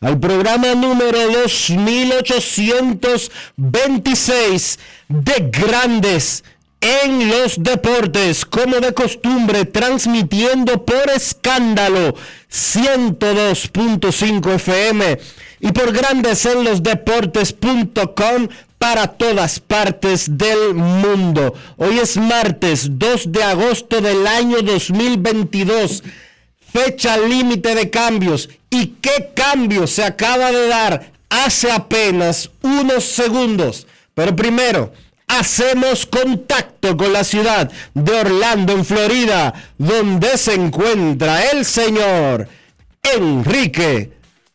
al programa número 2826 de Grandes en los Deportes, como de costumbre, transmitiendo por escándalo 102.5 FM y por Grandes en los Deportes.com para todas partes del mundo. Hoy es martes 2 de agosto del año 2022, fecha límite de cambios. ¿Y qué cambio se acaba de dar hace apenas unos segundos? Pero primero, hacemos contacto con la ciudad de Orlando, en Florida, donde se encuentra el señor Enrique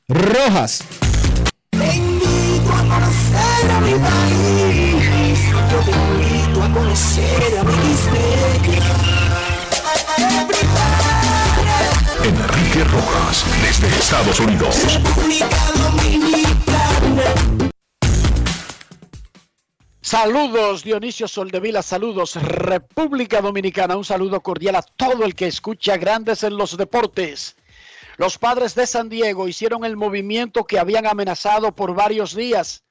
Rojas. Desde Estados Unidos. República Dominicana. Saludos Dionisio Soldevila, saludos República Dominicana, un saludo cordial a todo el que escucha Grandes en los Deportes. Los padres de San Diego hicieron el movimiento que habían amenazado por varios días,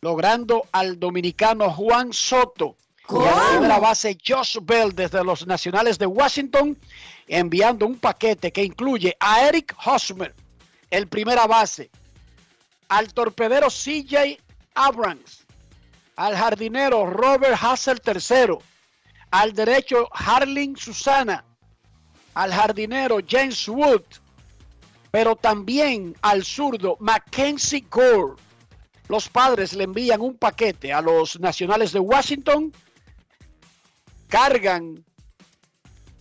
logrando al dominicano Juan Soto y a la base Josh Bell desde los Nacionales de Washington, enviando un paquete que incluye a Eric Hosmer, el primera base, al torpedero CJ Abrams, al jardinero Robert Hassel III, al derecho Harling Susana, al jardinero James Wood, pero también al zurdo Mackenzie Gore. Los padres le envían un paquete a los nacionales de Washington, cargan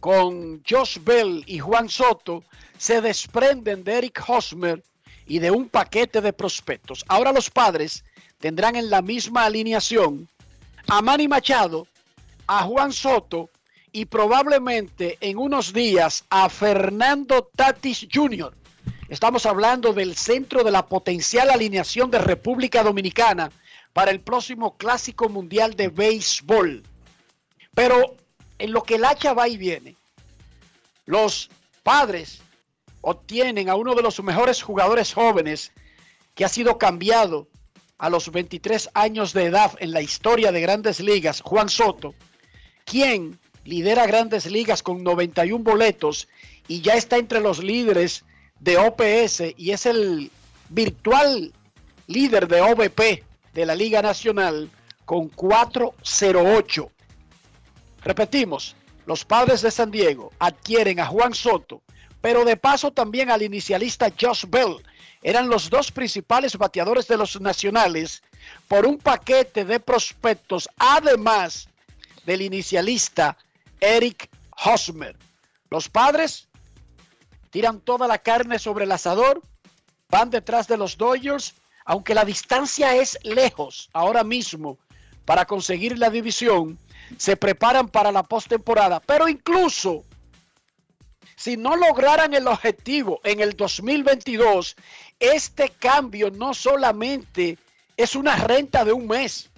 con Josh Bell y Juan Soto, se desprenden de Eric Hosmer y de un paquete de prospectos. Ahora los padres tendrán en la misma alineación a Manny Machado, a Juan Soto y probablemente en unos días a Fernando Tatis Jr. Estamos hablando del centro de la potencial alineación de República Dominicana para el próximo Clásico Mundial de Béisbol. Pero en lo que el hacha va y viene, los padres obtienen a uno de los mejores jugadores jóvenes que ha sido cambiado a los 23 años de edad en la historia de grandes ligas, Juan Soto, quien lidera grandes ligas con 91 boletos y ya está entre los líderes de OPS y es el virtual líder de OVP de la Liga Nacional con 408. Repetimos, los padres de San Diego adquieren a Juan Soto, pero de paso también al inicialista Josh Bell. Eran los dos principales bateadores de los nacionales por un paquete de prospectos, además del inicialista Eric Hosmer. Los padres tiran toda la carne sobre el asador, van detrás de los Dodgers, aunque la distancia es lejos ahora mismo para conseguir la división, se preparan para la postemporada, pero incluso si no lograran el objetivo en el 2022, este cambio no solamente es una renta de un mes,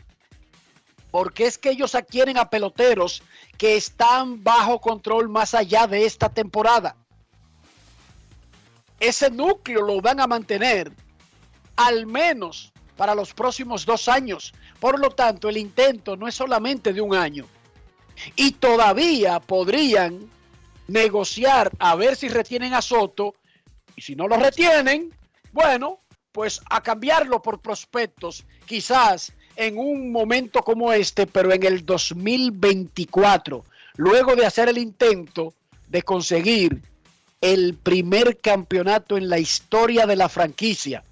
porque es que ellos adquieren a peloteros que están bajo control más allá de esta temporada. Ese núcleo lo van a mantener al menos para los próximos dos años. Por lo tanto, el intento no es solamente de un año. Y todavía podrían negociar a ver si retienen a Soto. Y si no lo retienen, bueno, pues a cambiarlo por prospectos, quizás en un momento como este, pero en el 2024, luego de hacer el intento de conseguir el primer campeonato en la historia de la franquicia.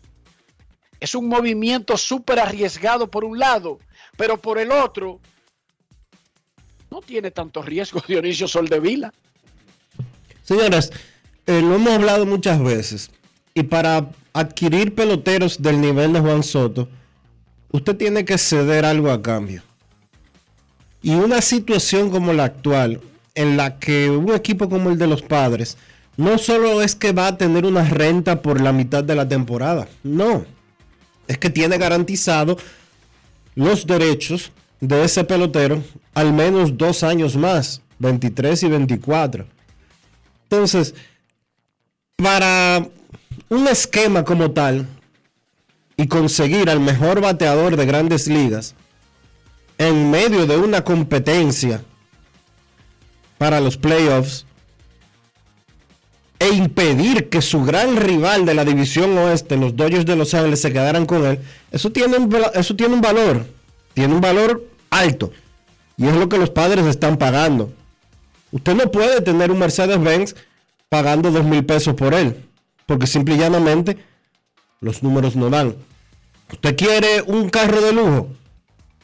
Es un movimiento súper arriesgado por un lado, pero por el otro, no tiene tanto riesgo Dionisio Soldevila. Señoras, eh, lo hemos hablado muchas veces. Y para adquirir peloteros del nivel de Juan Soto, usted tiene que ceder algo a cambio. Y una situación como la actual, en la que un equipo como el de los padres, no solo es que va a tener una renta por la mitad de la temporada, no. Es que tiene garantizado los derechos de ese pelotero al menos dos años más, 23 y 24. Entonces, para un esquema como tal y conseguir al mejor bateador de grandes ligas en medio de una competencia para los playoffs e impedir que su gran rival de la división oeste, los Dodgers de Los Ángeles, se quedaran con él, eso tiene un, eso tiene un valor, tiene un valor alto. Y es lo que los padres están pagando. Usted no puede tener un Mercedes-Benz pagando dos mil pesos por él, porque simple y llanamente los números no dan. Usted quiere un carro de lujo,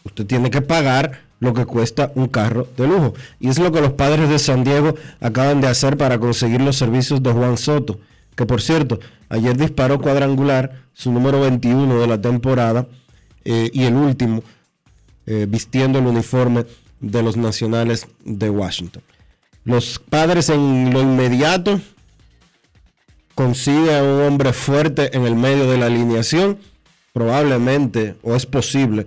usted tiene que pagar lo que cuesta un carro de lujo. Y es lo que los padres de San Diego acaban de hacer para conseguir los servicios de Juan Soto, que por cierto, ayer disparó cuadrangular, su número 21 de la temporada, eh, y el último, eh, vistiendo el uniforme de los Nacionales de Washington. Los padres en lo inmediato consiguen a un hombre fuerte en el medio de la alineación. Probablemente, o es posible,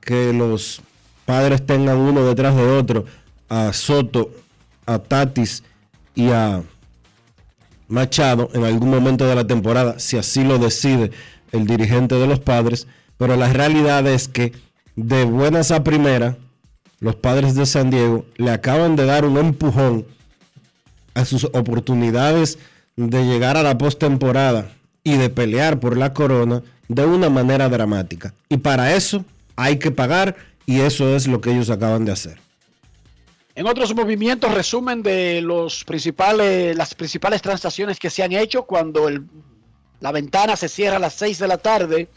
que los padres tengan uno detrás de otro a Soto, a Tatis y a Machado en algún momento de la temporada, si así lo decide el dirigente de los padres. Pero la realidad es que de buenas a primera, los padres de San Diego le acaban de dar un empujón a sus oportunidades de llegar a la postemporada y de pelear por la corona de una manera dramática. Y para eso hay que pagar y eso es lo que ellos acaban de hacer. En otros movimientos, resumen de los principales, las principales transacciones que se han hecho cuando la ventana se cierra a las 6 de la tarde.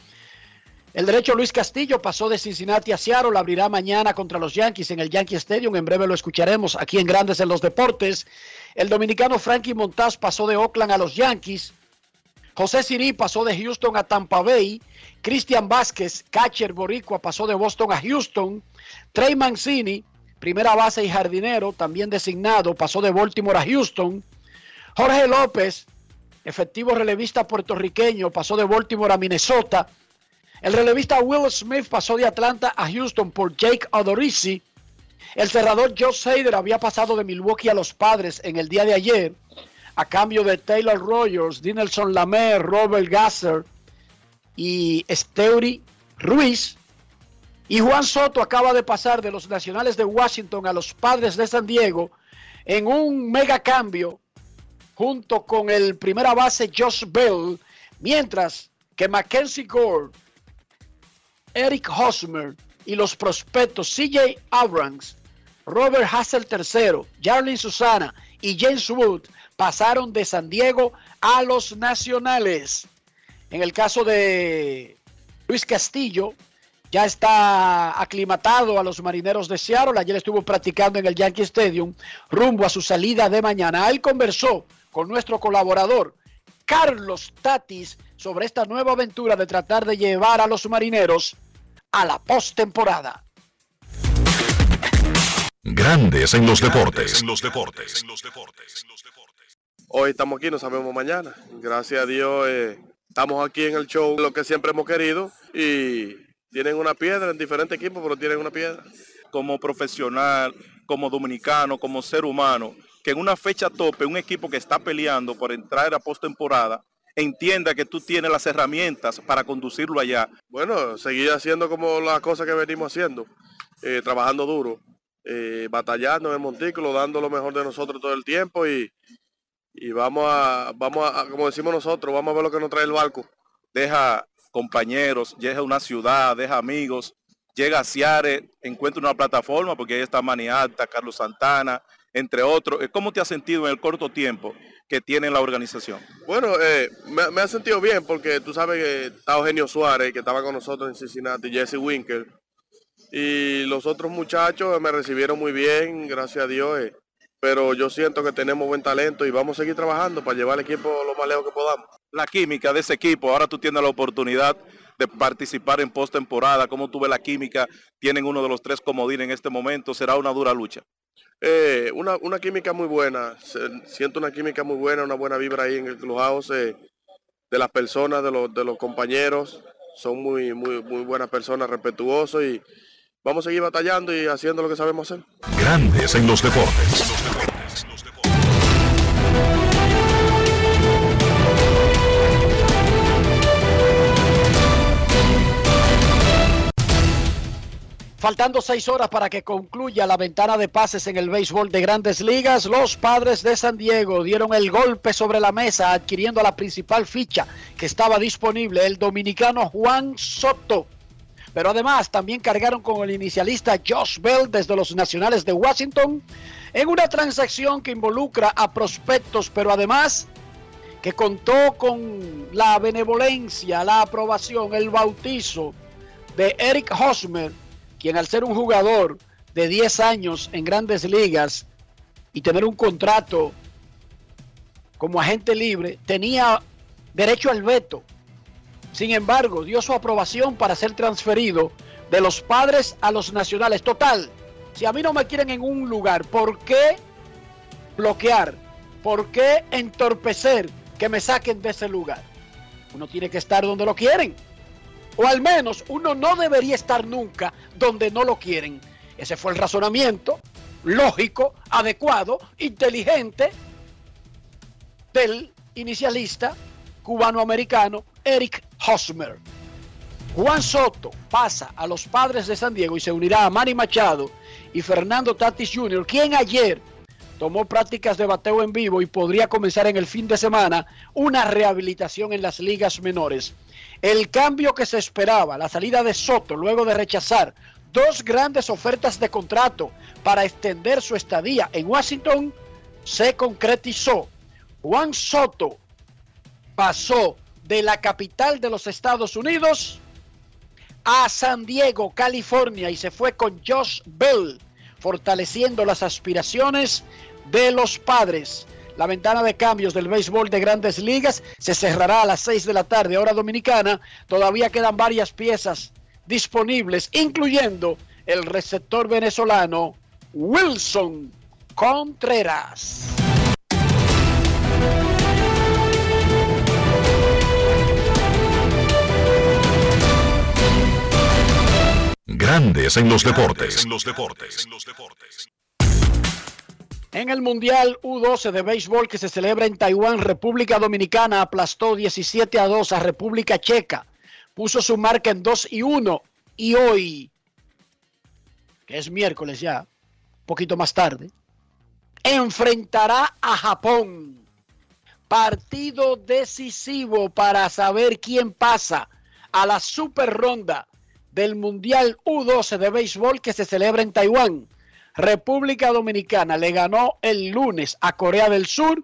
El derecho Luis Castillo pasó de Cincinnati a Seattle, abrirá mañana contra los Yankees en el Yankee Stadium. En breve lo escucharemos aquí en Grandes en los Deportes. El dominicano Frankie Montaz pasó de Oakland a los Yankees. José Siri pasó de Houston a Tampa Bay. Cristian Vázquez, catcher boricua, pasó de Boston a Houston. Trey Mancini, primera base y jardinero, también designado, pasó de Baltimore a Houston. Jorge López, efectivo relevista puertorriqueño, pasó de Baltimore a Minnesota. El relevista Will Smith pasó de Atlanta a Houston por Jake Odorizzi. El cerrador Joe Hader había pasado de Milwaukee a los padres en el día de ayer a cambio de Taylor Rogers, Dinelson Lamer, Robert Gasser y Steuri Ruiz. Y Juan Soto acaba de pasar de los Nacionales de Washington a los Padres de San Diego en un mega cambio junto con el primera base Josh Bell, mientras que Mackenzie Gore Eric Hosmer y los prospectos CJ Abrams, Robert Hassel III, Jarlin Susana y James Wood pasaron de San Diego a los Nacionales. En el caso de Luis Castillo, ya está aclimatado a los marineros de Seattle. Ayer estuvo practicando en el Yankee Stadium rumbo a su salida de mañana. Él conversó con nuestro colaborador Carlos Tatis sobre esta nueva aventura de tratar de llevar a los marineros a la postemporada. Grandes en los deportes. En los deportes. Hoy estamos aquí, no sabemos mañana. Gracias a Dios eh, estamos aquí en el show, lo que siempre hemos querido y tienen una piedra en diferentes equipos, pero tienen una piedra. Como profesional, como dominicano, como ser humano, que en una fecha tope, un equipo que está peleando por entrar a postemporada, entienda que tú tienes las herramientas para conducirlo allá. Bueno, seguir haciendo como las cosas que venimos haciendo, eh, trabajando duro, eh, batallando en el montículo, dando lo mejor de nosotros todo el tiempo y, y vamos a, vamos a, como decimos nosotros, vamos a ver lo que nos trae el barco. Deja compañeros, llega una ciudad, deja amigos, llega a Ciare, encuentra una plataforma, porque ahí está Maniata, Carlos Santana, entre otros. ¿Cómo te has sentido en el corto tiempo que tiene la organización? Bueno, eh, me, me, ha sentido bien porque tú sabes que está Eugenio Suárez, que estaba con nosotros en Cincinnati, Jesse Winker, y los otros muchachos me recibieron muy bien, gracias a Dios. Eh, pero yo siento que tenemos buen talento y vamos a seguir trabajando para llevar al equipo lo más lejos que podamos. La química de ese equipo, ahora tú tienes la oportunidad de participar en postemporada, ¿cómo tú ves la química? Tienen uno de los tres comodines en este momento, será una dura lucha. Eh, una, una, química muy buena, siento una química muy buena, una buena vibra ahí en el clubhouse eh, de las personas, de los, de los compañeros, son muy, muy, muy buenas personas, respetuosos y vamos a seguir batallando y haciendo lo que sabemos hacer. Grandes en los deportes. Faltando seis horas para que concluya la ventana de pases en el béisbol de grandes ligas, los padres de San Diego dieron el golpe sobre la mesa adquiriendo la principal ficha que estaba disponible, el dominicano Juan Soto. Pero además también cargaron con el inicialista Josh Bell desde los Nacionales de Washington en una transacción que involucra a prospectos, pero además que contó con la benevolencia, la aprobación, el bautizo de Eric Hosmer quien al ser un jugador de 10 años en grandes ligas y tener un contrato como agente libre, tenía derecho al veto. Sin embargo, dio su aprobación para ser transferido de los padres a los nacionales. Total, si a mí no me quieren en un lugar, ¿por qué bloquear? ¿Por qué entorpecer que me saquen de ese lugar? Uno tiene que estar donde lo quieren. O al menos uno no debería estar nunca donde no lo quieren. Ese fue el razonamiento lógico, adecuado, inteligente del inicialista cubano-americano Eric Hosmer. Juan Soto pasa a los padres de San Diego y se unirá a Manny Machado y Fernando Tatis Jr., quien ayer tomó prácticas de bateo en vivo y podría comenzar en el fin de semana una rehabilitación en las ligas menores. El cambio que se esperaba, la salida de Soto luego de rechazar dos grandes ofertas de contrato para extender su estadía en Washington, se concretizó. Juan Soto pasó de la capital de los Estados Unidos a San Diego, California, y se fue con Josh Bell, fortaleciendo las aspiraciones de los padres. La ventana de cambios del béisbol de grandes ligas se cerrará a las 6 de la tarde, hora dominicana. Todavía quedan varias piezas disponibles, incluyendo el receptor venezolano Wilson Contreras. Grandes en los deportes. En los deportes. En el Mundial U12 de béisbol que se celebra en Taiwán, República Dominicana aplastó 17 a 2 a República Checa. Puso su marca en 2 y 1. Y hoy, que es miércoles ya, un poquito más tarde, enfrentará a Japón. Partido decisivo para saber quién pasa a la super ronda del Mundial U12 de béisbol que se celebra en Taiwán. República Dominicana le ganó el lunes a Corea del Sur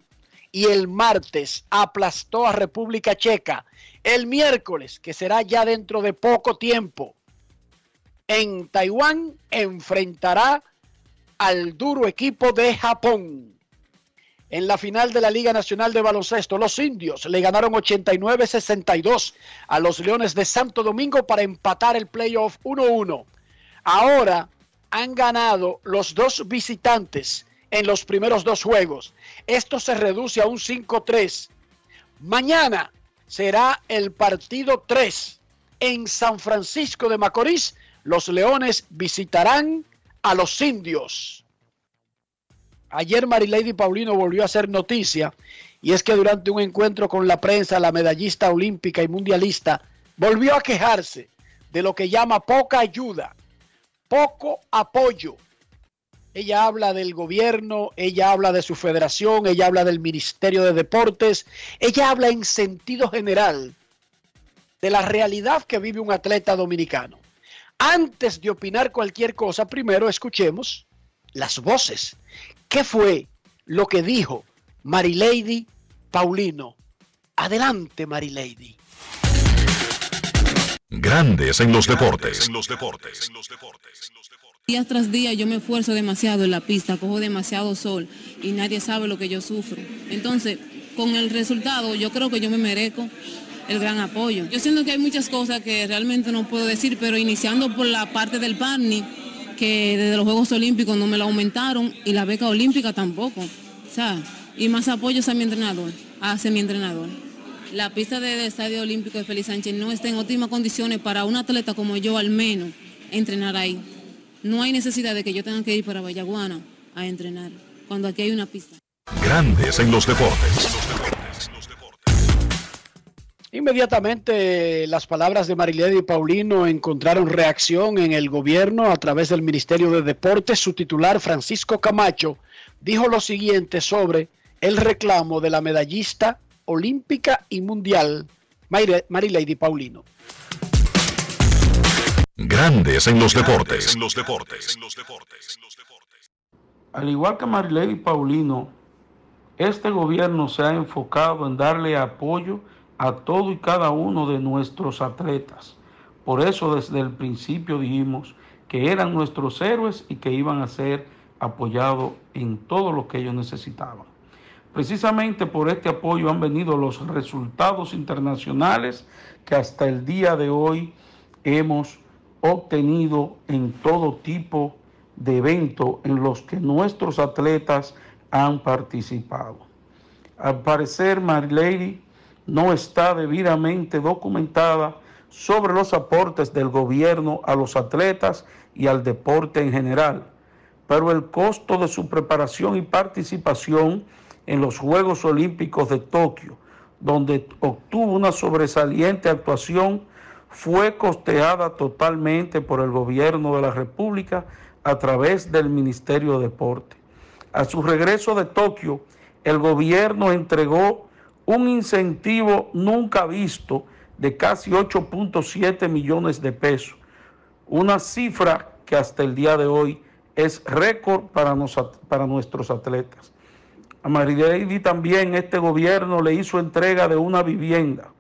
y el martes aplastó a República Checa. El miércoles, que será ya dentro de poco tiempo, en Taiwán enfrentará al duro equipo de Japón. En la final de la Liga Nacional de Baloncesto, los indios le ganaron 89-62 a los Leones de Santo Domingo para empatar el playoff 1-1. Ahora han ganado los dos visitantes en los primeros dos juegos. Esto se reduce a un 5-3. Mañana será el partido 3 en San Francisco de Macorís. Los Leones visitarán a los indios. Ayer Marilady Paulino volvió a hacer noticia y es que durante un encuentro con la prensa, la medallista olímpica y mundialista volvió a quejarse de lo que llama poca ayuda, poco apoyo. Ella habla del gobierno, ella habla de su federación, ella habla del Ministerio de Deportes, ella habla en sentido general de la realidad que vive un atleta dominicano. Antes de opinar cualquier cosa, primero escuchemos las voces. ¿Qué fue lo que dijo Marilady Paulino? Adelante, Marilady. Grandes en los deportes. Día tras día yo me esfuerzo demasiado en la pista, cojo demasiado sol y nadie sabe lo que yo sufro. Entonces, con el resultado yo creo que yo me merezco el gran apoyo. Yo siento que hay muchas cosas que realmente no puedo decir, pero iniciando por la parte del PARNI, que desde los Juegos Olímpicos no me la aumentaron y la beca olímpica tampoco. O sea, y más apoyos a mi entrenador, hacia mi entrenador. La pista del Estadio Olímpico de Félix Sánchez no está en óptimas condiciones para un atleta como yo al menos entrenar ahí. No hay necesidad de que yo tenga que ir para Vallaguana a entrenar, cuando aquí hay una pista. Grandes en los deportes. Inmediatamente las palabras de Marilady Paulino encontraron reacción en el gobierno a través del Ministerio de Deportes. Su titular, Francisco Camacho, dijo lo siguiente sobre el reclamo de la medallista olímpica y mundial Marilady Paulino. Grandes en los deportes. Al igual que Marilady Paulino, este gobierno se ha enfocado en darle apoyo a todo y cada uno de nuestros atletas. Por eso desde el principio dijimos que eran nuestros héroes y que iban a ser apoyados en todo lo que ellos necesitaban. Precisamente por este apoyo han venido los resultados internacionales que hasta el día de hoy hemos obtenido en todo tipo de eventos en los que nuestros atletas han participado. Al parecer, Marilady no está debidamente documentada sobre los aportes del gobierno a los atletas y al deporte en general, pero el costo de su preparación y participación en los Juegos Olímpicos de Tokio, donde obtuvo una sobresaliente actuación, fue costeada totalmente por el gobierno de la República a través del Ministerio de Deporte. A su regreso de Tokio, el gobierno entregó un incentivo nunca visto de casi 8.7 millones de pesos, una cifra que hasta el día de hoy es récord para, para nuestros atletas. A Marilady también este gobierno le hizo entrega de una vivienda.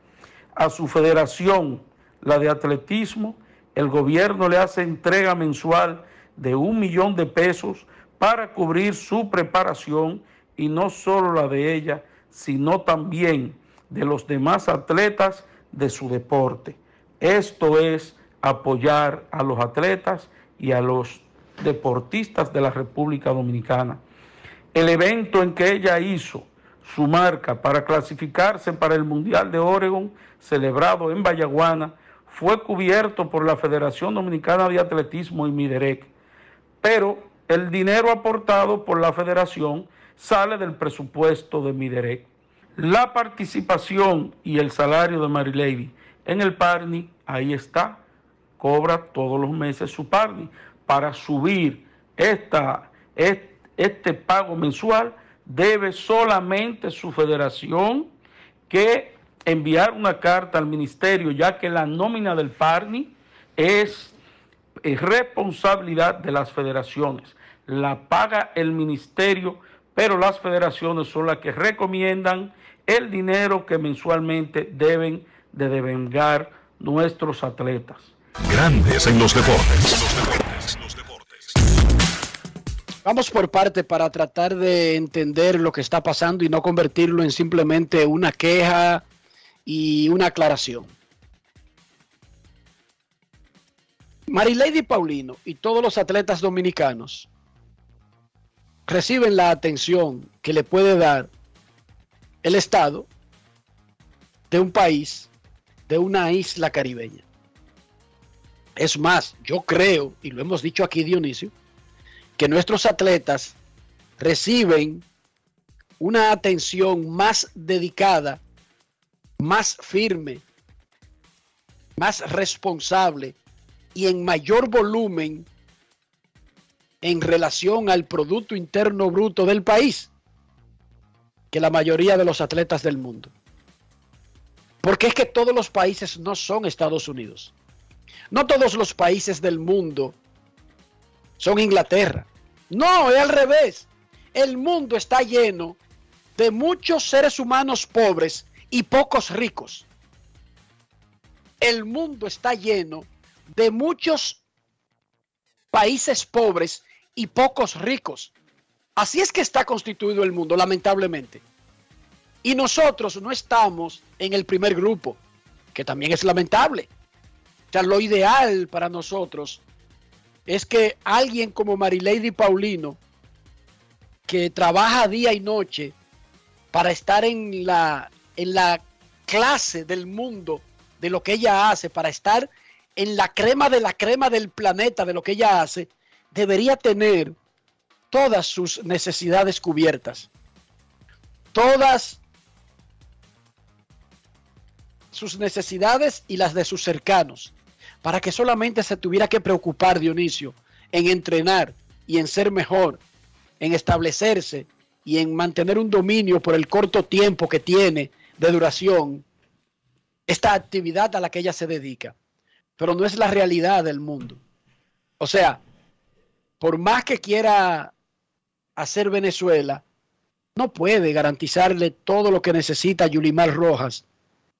A su federación, la de atletismo, el gobierno le hace entrega mensual de un millón de pesos para cubrir su preparación y no solo la de ella, sino también de los demás atletas de su deporte. Esto es apoyar a los atletas y a los deportistas de la República Dominicana. El evento en que ella hizo su marca para clasificarse para el Mundial de Oregon, celebrado en Vallaguana, fue cubierto por la Federación Dominicana de Atletismo y Miderec, pero el dinero aportado por la federación sale del presupuesto de Miderec. La participación y el salario de Marilady en el Parni, ahí está, cobra todos los meses su Parni. Para subir esta, este pago mensual, debe solamente su federación que enviar una carta al ministerio, ya que la nómina del Parni es, es responsabilidad de las federaciones. La paga el ministerio pero las federaciones son las que recomiendan el dinero que mensualmente deben de devengar nuestros atletas. Grandes en los deportes. Vamos por parte para tratar de entender lo que está pasando y no convertirlo en simplemente una queja y una aclaración. Marilady Paulino y todos los atletas dominicanos reciben la atención que le puede dar el Estado de un país, de una isla caribeña. Es más, yo creo, y lo hemos dicho aquí Dionisio, que nuestros atletas reciben una atención más dedicada, más firme, más responsable y en mayor volumen en relación al Producto Interno Bruto del país que la mayoría de los atletas del mundo. Porque es que todos los países no son Estados Unidos. No todos los países del mundo son Inglaterra. No, es al revés. El mundo está lleno de muchos seres humanos pobres y pocos ricos. El mundo está lleno de muchos países pobres y pocos ricos. Así es que está constituido el mundo, lamentablemente. Y nosotros no estamos en el primer grupo, que también es lamentable. O sea, lo ideal para nosotros es que alguien como Marilady Paulino, que trabaja día y noche para estar en la, en la clase del mundo de lo que ella hace, para estar en la crema de la crema del planeta de lo que ella hace, debería tener todas sus necesidades cubiertas. Todas sus necesidades y las de sus cercanos, para que solamente se tuviera que preocupar Dionisio en entrenar y en ser mejor, en establecerse y en mantener un dominio por el corto tiempo que tiene de duración esta actividad a la que ella se dedica. Pero no es la realidad del mundo. O sea, por más que quiera hacer Venezuela, no puede garantizarle todo lo que necesita Yulimar Rojas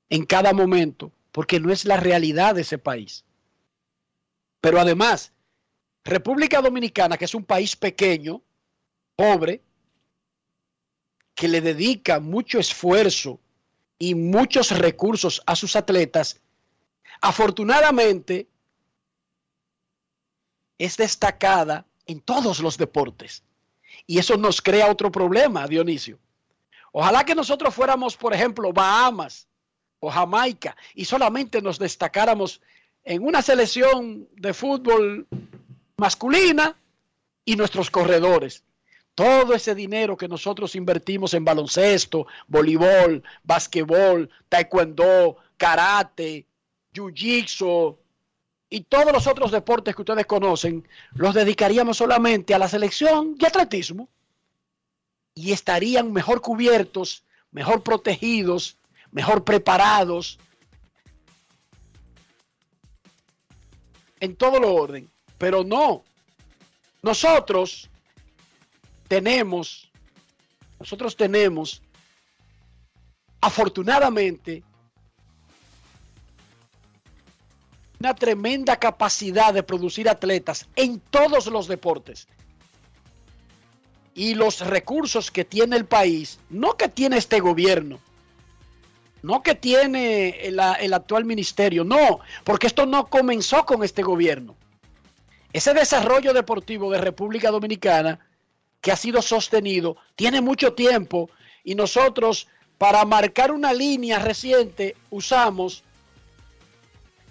en cada momento, porque no es la realidad de ese país. Pero además, República Dominicana, que es un país pequeño, pobre, que le dedica mucho esfuerzo y muchos recursos a sus atletas, afortunadamente es destacada en todos los deportes. Y eso nos crea otro problema, Dionisio. Ojalá que nosotros fuéramos, por ejemplo, Bahamas o Jamaica y solamente nos destacáramos en una selección de fútbol masculina y nuestros corredores. Todo ese dinero que nosotros invertimos en baloncesto, voleibol, basquetbol, taekwondo, karate, jiu-jitsu y todos los otros deportes que ustedes conocen, los dedicaríamos solamente a la selección y atletismo. Y estarían mejor cubiertos, mejor protegidos, mejor preparados en todo lo orden. Pero no, nosotros tenemos, nosotros tenemos, afortunadamente, una tremenda capacidad de producir atletas en todos los deportes. Y los recursos que tiene el país, no que tiene este gobierno, no que tiene el, el, actual ministerio, no, porque esto no comenzó con este gobierno. Ese desarrollo deportivo de República Dominicana que ha sido sostenido tiene mucho tiempo y nosotros para marcar una línea reciente usamos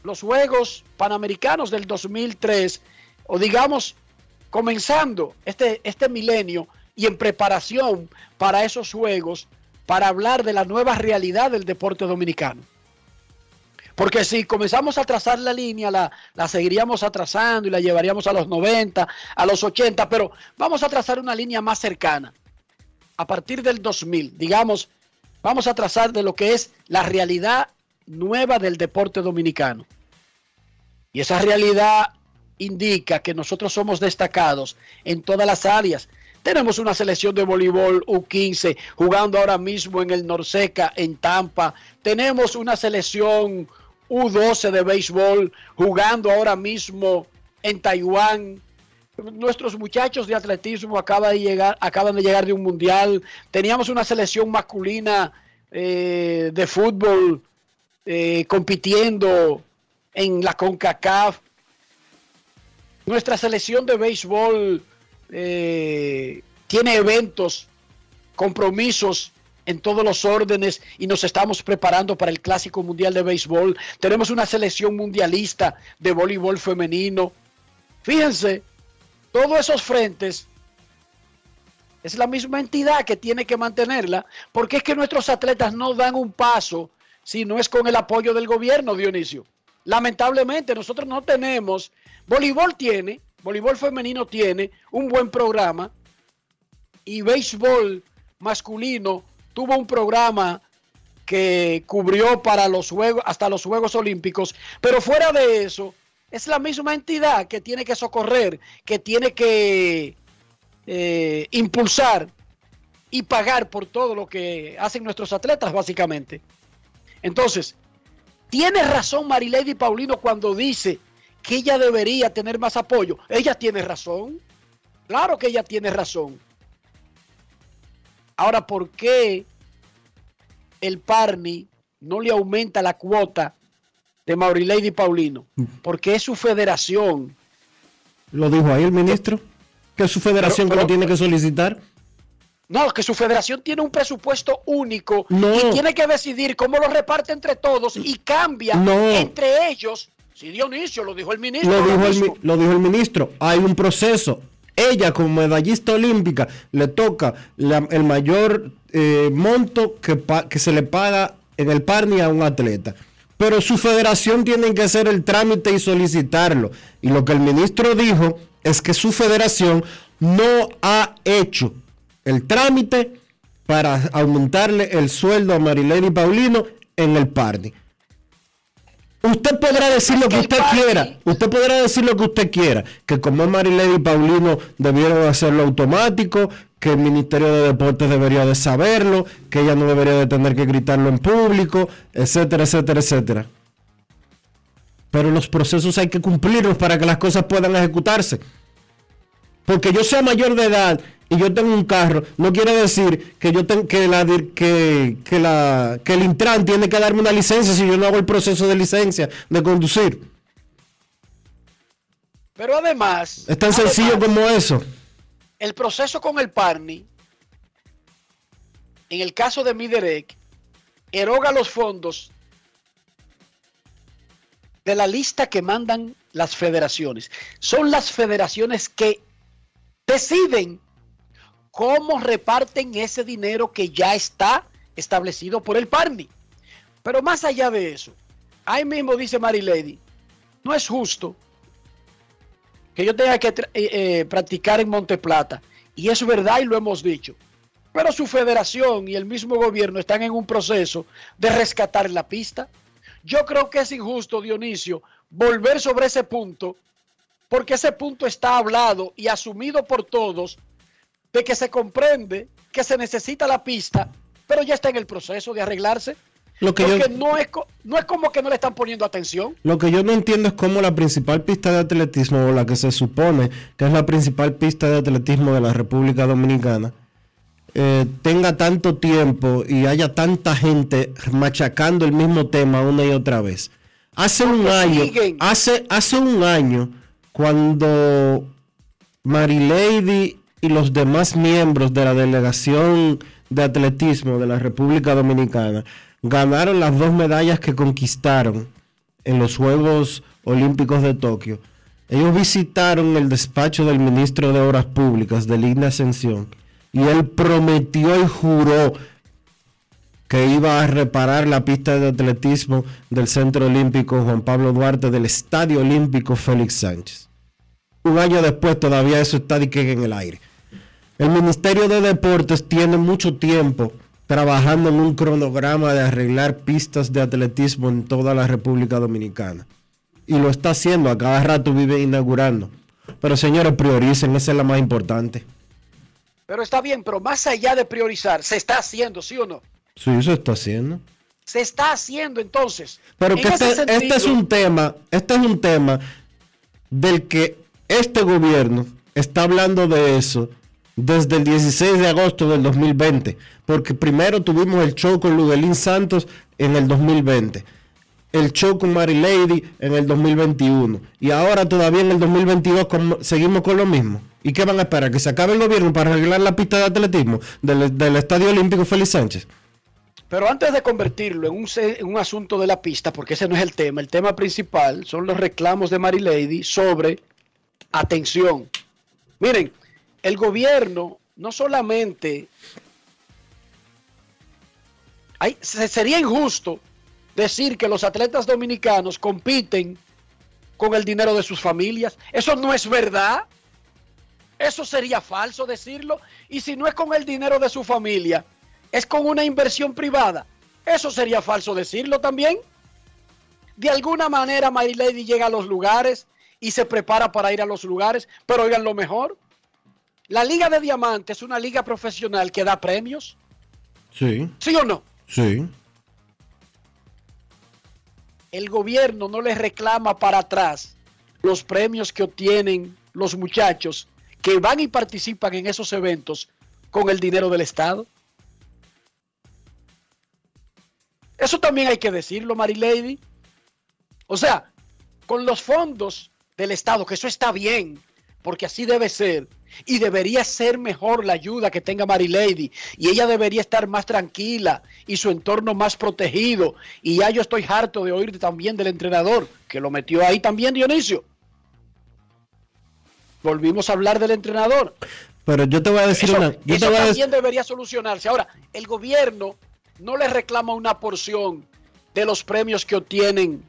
los Juegos Panamericanos del 2003 o digamos comenzando este, este milenio y en preparación para esos Juegos para hablar de la nueva realidad del deporte dominicano. Porque si comenzamos a trazar la línea, la, la, seguiríamos atrasando y la llevaríamos a los 90, a los 80, pero vamos a trazar una línea más cercana. A partir del 2000, digamos, vamos a trazar de lo que es la realidad nueva del deporte dominicano. Y esa realidad indica que nosotros somos destacados en todas las áreas. Tenemos una selección de voleibol U15 jugando ahora mismo en el Norseca, en Tampa. Tenemos una selección U12 de béisbol jugando ahora mismo en Taiwán. Nuestros muchachos de atletismo acaban de llegar, acaban de, llegar de un mundial. Teníamos una selección masculina eh, de fútbol eh, compitiendo en la CONCACAF. Nuestra selección de béisbol eh, tiene eventos, compromisos en todos los órdenes y nos estamos preparando para el Clásico Mundial de Béisbol. Tenemos una selección mundialista de voleibol femenino. Fíjense, todos esos frentes es la misma entidad que tiene que mantenerla, porque es que nuestros atletas no dan un paso si no es con el apoyo del gobierno, Dionisio. Lamentablemente nosotros no tenemos, voleibol tiene, voleibol femenino tiene un buen programa y béisbol masculino tuvo un programa que cubrió para los juegos, hasta los Juegos Olímpicos, pero fuera de eso, es la misma entidad que tiene que socorrer, que tiene que eh, impulsar y pagar por todo lo que hacen nuestros atletas, básicamente. Entonces, tiene razón Marilady Paulino cuando dice que ella debería tener más apoyo. Ella tiene razón. Claro que ella tiene razón. Ahora, ¿por qué el Parni no le aumenta la cuota de Marilady Paulino? Porque es su federación. Lo dijo ahí el ministro, que es su federación Pero- que lo tiene que solicitar. No, que su federación tiene un presupuesto único No. y tiene que decidir cómo lo reparte entre todos y cambia No. entre ellos. Si Dionisio lo dijo el ministro. Lo dijo, el, mismo. mi- lo dijo el ministro. Hay un proceso. Ella, como medallista olímpica, le toca la- el mayor eh, monto que, pa- que se le paga en el Parni a un atleta. Pero su federación tiene que hacer el trámite y solicitarlo. Y lo que el ministro dijo es que su federación no ha hecho el trámite para aumentarle el sueldo a Marilene Paulino en el Parni. Usted podrá decir lo que usted quiera. Usted podrá decir lo que usted quiera. Que como es Marilady y Paulino debieron hacerlo automático, que el Ministerio de Deportes debería de saberlo, que ella no debería de tener que gritarlo en público, etcétera, etcétera, etcétera. Pero los procesos hay que cumplirlos para que las cosas puedan ejecutarse. Porque yo sea mayor de edad y yo tengo un carro, no quiere decir que yo tengo que la que, que la que el Intran tiene que darme una licencia si yo no hago el proceso de licencia de conducir. Pero además. Es tan además, sencillo como eso. El proceso con el Parni, en el caso de Miderec, eroga los fondos de la lista que mandan las federaciones. Son las federaciones que deciden cómo reparten ese dinero que ya está establecido por el Parni. Pero más allá de eso, ahí mismo dice Mary Lady, no es justo que yo tenga que eh, eh, practicar en Monteplata. Y es verdad y lo hemos dicho. Pero su federación y el mismo gobierno están en un proceso de rescatar la pista. Yo creo que es injusto, Dionisio, volver sobre ese punto, porque ese punto está hablado y asumido por todos de que se comprende que se necesita la pista, pero ya está en el proceso de arreglarse. Lo que, yo, no es, no es como que no le están poniendo atención. lo que yo no entiendo es cómo la principal pista de atletismo, o la que se supone que es la principal pista de atletismo de la República Dominicana, eh, tenga tanto tiempo y haya tanta gente machacando el mismo tema una y otra vez. Hace un año, siguen. hace, hace un año, cuando Marilady y los demás miembros de la delegación de atletismo de la República Dominicana ganaron las dos medallas que conquistaron en los Juegos Olímpicos de Tokio. Ellos visitaron el despacho del ministro de Obras Públicas, de Ligna Ascensión, y él prometió y juró que iba a reparar la pista de atletismo del Centro Olímpico Juan Pablo Duarte del Estadio Olímpico Félix Sánchez. Un año después todavía eso está de que en el aire. El Ministerio de Deportes tiene mucho tiempo trabajando en un cronograma de arreglar pistas de atletismo en toda la República Dominicana. Y lo está haciendo, a cada rato vive inaugurando. Pero señores, prioricen, esa es la más importante. Pero está bien, pero más allá de priorizar, se está haciendo, ¿sí o no? Sí, eso está haciendo. Se está haciendo entonces. Pero En que ese este, este es un tema, este es un tema del que este gobierno está hablando de eso desde el 16 de agosto del 2020, porque primero tuvimos el show con Ludelín Santos en el 2020, el show con Mary Lady en el 2021, y ahora todavía en el 2022 con- seguimos con lo mismo. ¿Y qué van a esperar? ¿Que se acabe el gobierno para arreglar la pista de atletismo del, Estadio Olímpico Félix Sánchez? Pero antes de convertirlo en un, en un asunto de la pista, porque ese no es el tema, el tema principal son los reclamos de Mary Lady sobre atención. Miren, el gobierno no solamente... Sería injusto decir que los atletas dominicanos compiten con el dinero de sus familias. Eso no es verdad. Eso sería falso decirlo. Y si no es con el dinero de su familia, es con una inversión privada. Eso sería falso decirlo también. De alguna manera, My Lady llega a los lugares y se prepara para ir a los lugares. Pero oigan lo mejor. La Liga de Diamantes es una liga profesional que da premios. Sí, ¿Sí o no? sí. El gobierno no le reclama para atrás los premios que obtienen los muchachos que van y participan en esos eventos con el dinero del Estado. Eso también hay que decirlo, Mary Lady. O sea, con los fondos del Estado, que eso está bien, porque así debe ser, y debería ser mejor la ayuda que tenga Mary Lady, y ella debería estar más tranquila y su entorno más protegido. Y ya yo estoy harto de oír también del entrenador, que lo metió ahí también Dionisio. Volvimos a hablar del entrenador. Pero yo te voy a decir Eso, una. Yo te eso a también debería solucionarse. Ahora, el gobierno no le reclama una porción de los premios que obtienen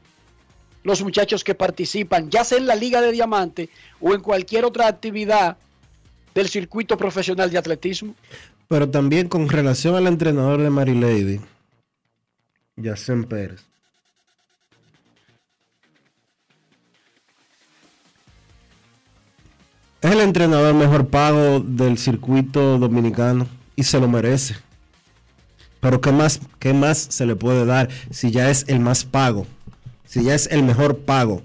los muchachos que participan, ya sea en la Liga de Diamante o en cualquier otra actividad del circuito profesional de atletismo. Pero también con relación al entrenador de Mary Lady, Yacen Pérez. Es el entrenador mejor pago del circuito dominicano y se lo merece. Pero ¿qué más, qué más se le puede dar si ya es el más pago? Si ya es el mejor pago.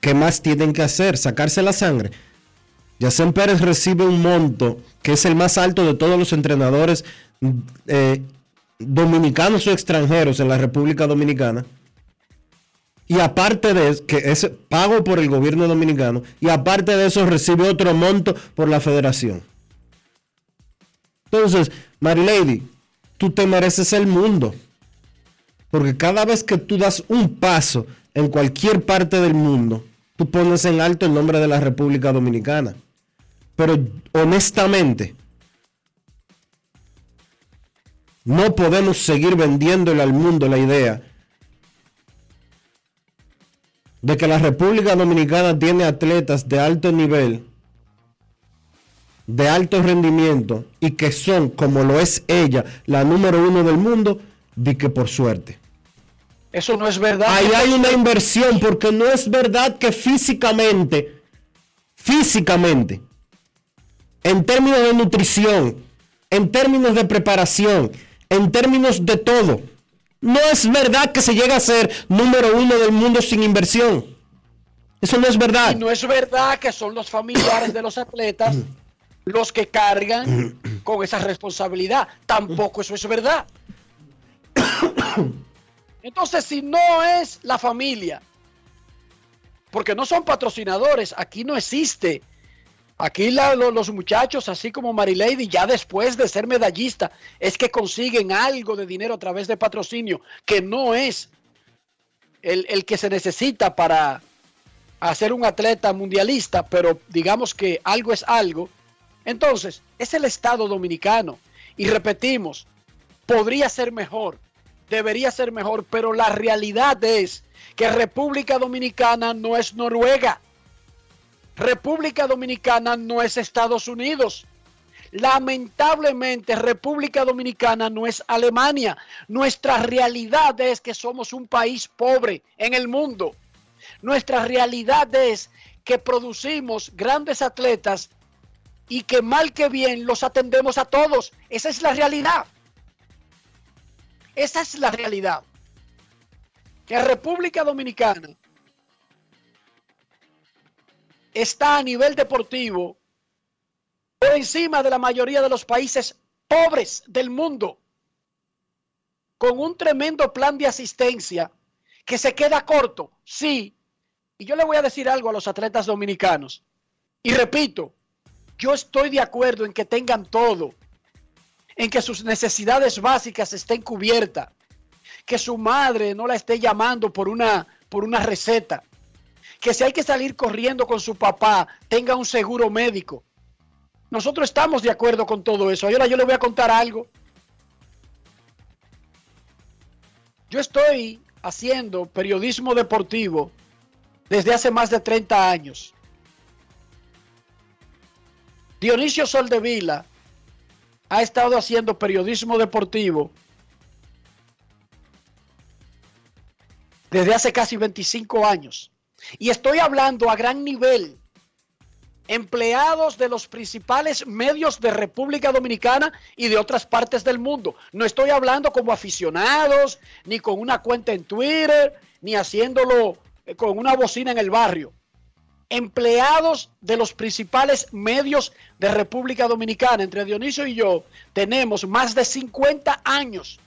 ¿Qué más tienen que hacer? ¿Sacarse la sangre? Yacen Pérez recibe un monto que es el más alto de todos los entrenadores eh, dominicanos o extranjeros en la República Dominicana. Y aparte de eso, que es pago por el gobierno dominicano, y aparte de eso recibe otro monto por la federación. Entonces, Mary Lady, tú te mereces el mundo. Porque cada vez que tú das un paso en cualquier parte del mundo, tú pones en alto el nombre de la República Dominicana. Pero honestamente, no podemos seguir vendiéndole al mundo la idea de que la República Dominicana tiene atletas de alto nivel, de alto rendimiento, y que son, como lo es ella, la número uno del mundo, di que por suerte. Eso no es verdad. Ahí hay una inversión, porque no es verdad que físicamente, físicamente, en términos de nutrición, en términos de preparación, en términos de todo, no es verdad que se llega a ser número uno del mundo sin inversión. Eso no es verdad. Y no es verdad que son los familiares de los atletas los que cargan con esa responsabilidad. Tampoco eso es verdad. Entonces, si no es la familia, porque no son patrocinadores, aquí no existe. Aquí los muchachos, así como Marilady, ya después de ser medallista, es que consiguen algo de dinero a través de patrocinio, que no es el que se necesita para hacer un atleta mundialista, pero digamos que algo es algo. Entonces, es el Estado dominicano. Y repetimos, podría ser mejor, debería ser mejor, pero la realidad es que República Dominicana no es Noruega. República Dominicana no es Estados Unidos. Lamentablemente, República Dominicana no es Alemania. Nuestra realidad es que somos un país pobre en el mundo. Nuestra realidad es que producimos grandes atletas y que mal que bien los atendemos a todos. Esa es la realidad. Esa es la realidad. Que República Dominicana está a nivel deportivo por encima de la mayoría de los países pobres del mundo, con un tremendo plan de asistencia que se queda corto, sí. Y yo le voy a decir algo a los atletas dominicanos. Y repito, yo estoy de acuerdo en que tengan todo, en que sus necesidades básicas estén cubiertas, que su madre no la esté llamando por una, por una receta, que si hay que salir corriendo con su papá, tenga un seguro médico. Nosotros estamos de acuerdo con todo eso. Ahora yo le voy a contar algo. Yo estoy haciendo periodismo deportivo desde hace más de 30 años. Dionisio Soldevila ha estado haciendo periodismo deportivo desde hace casi 25 años. Y estoy hablando a gran nivel. Empleados de los principales medios de República Dominicana y de otras partes del mundo. No estoy hablando como aficionados, ni con una cuenta en Twitter, ni haciéndolo eh, con una bocina en el barrio. Empleados de los principales medios de República Dominicana, entre Dionisio y yo, tenemos más de 50 años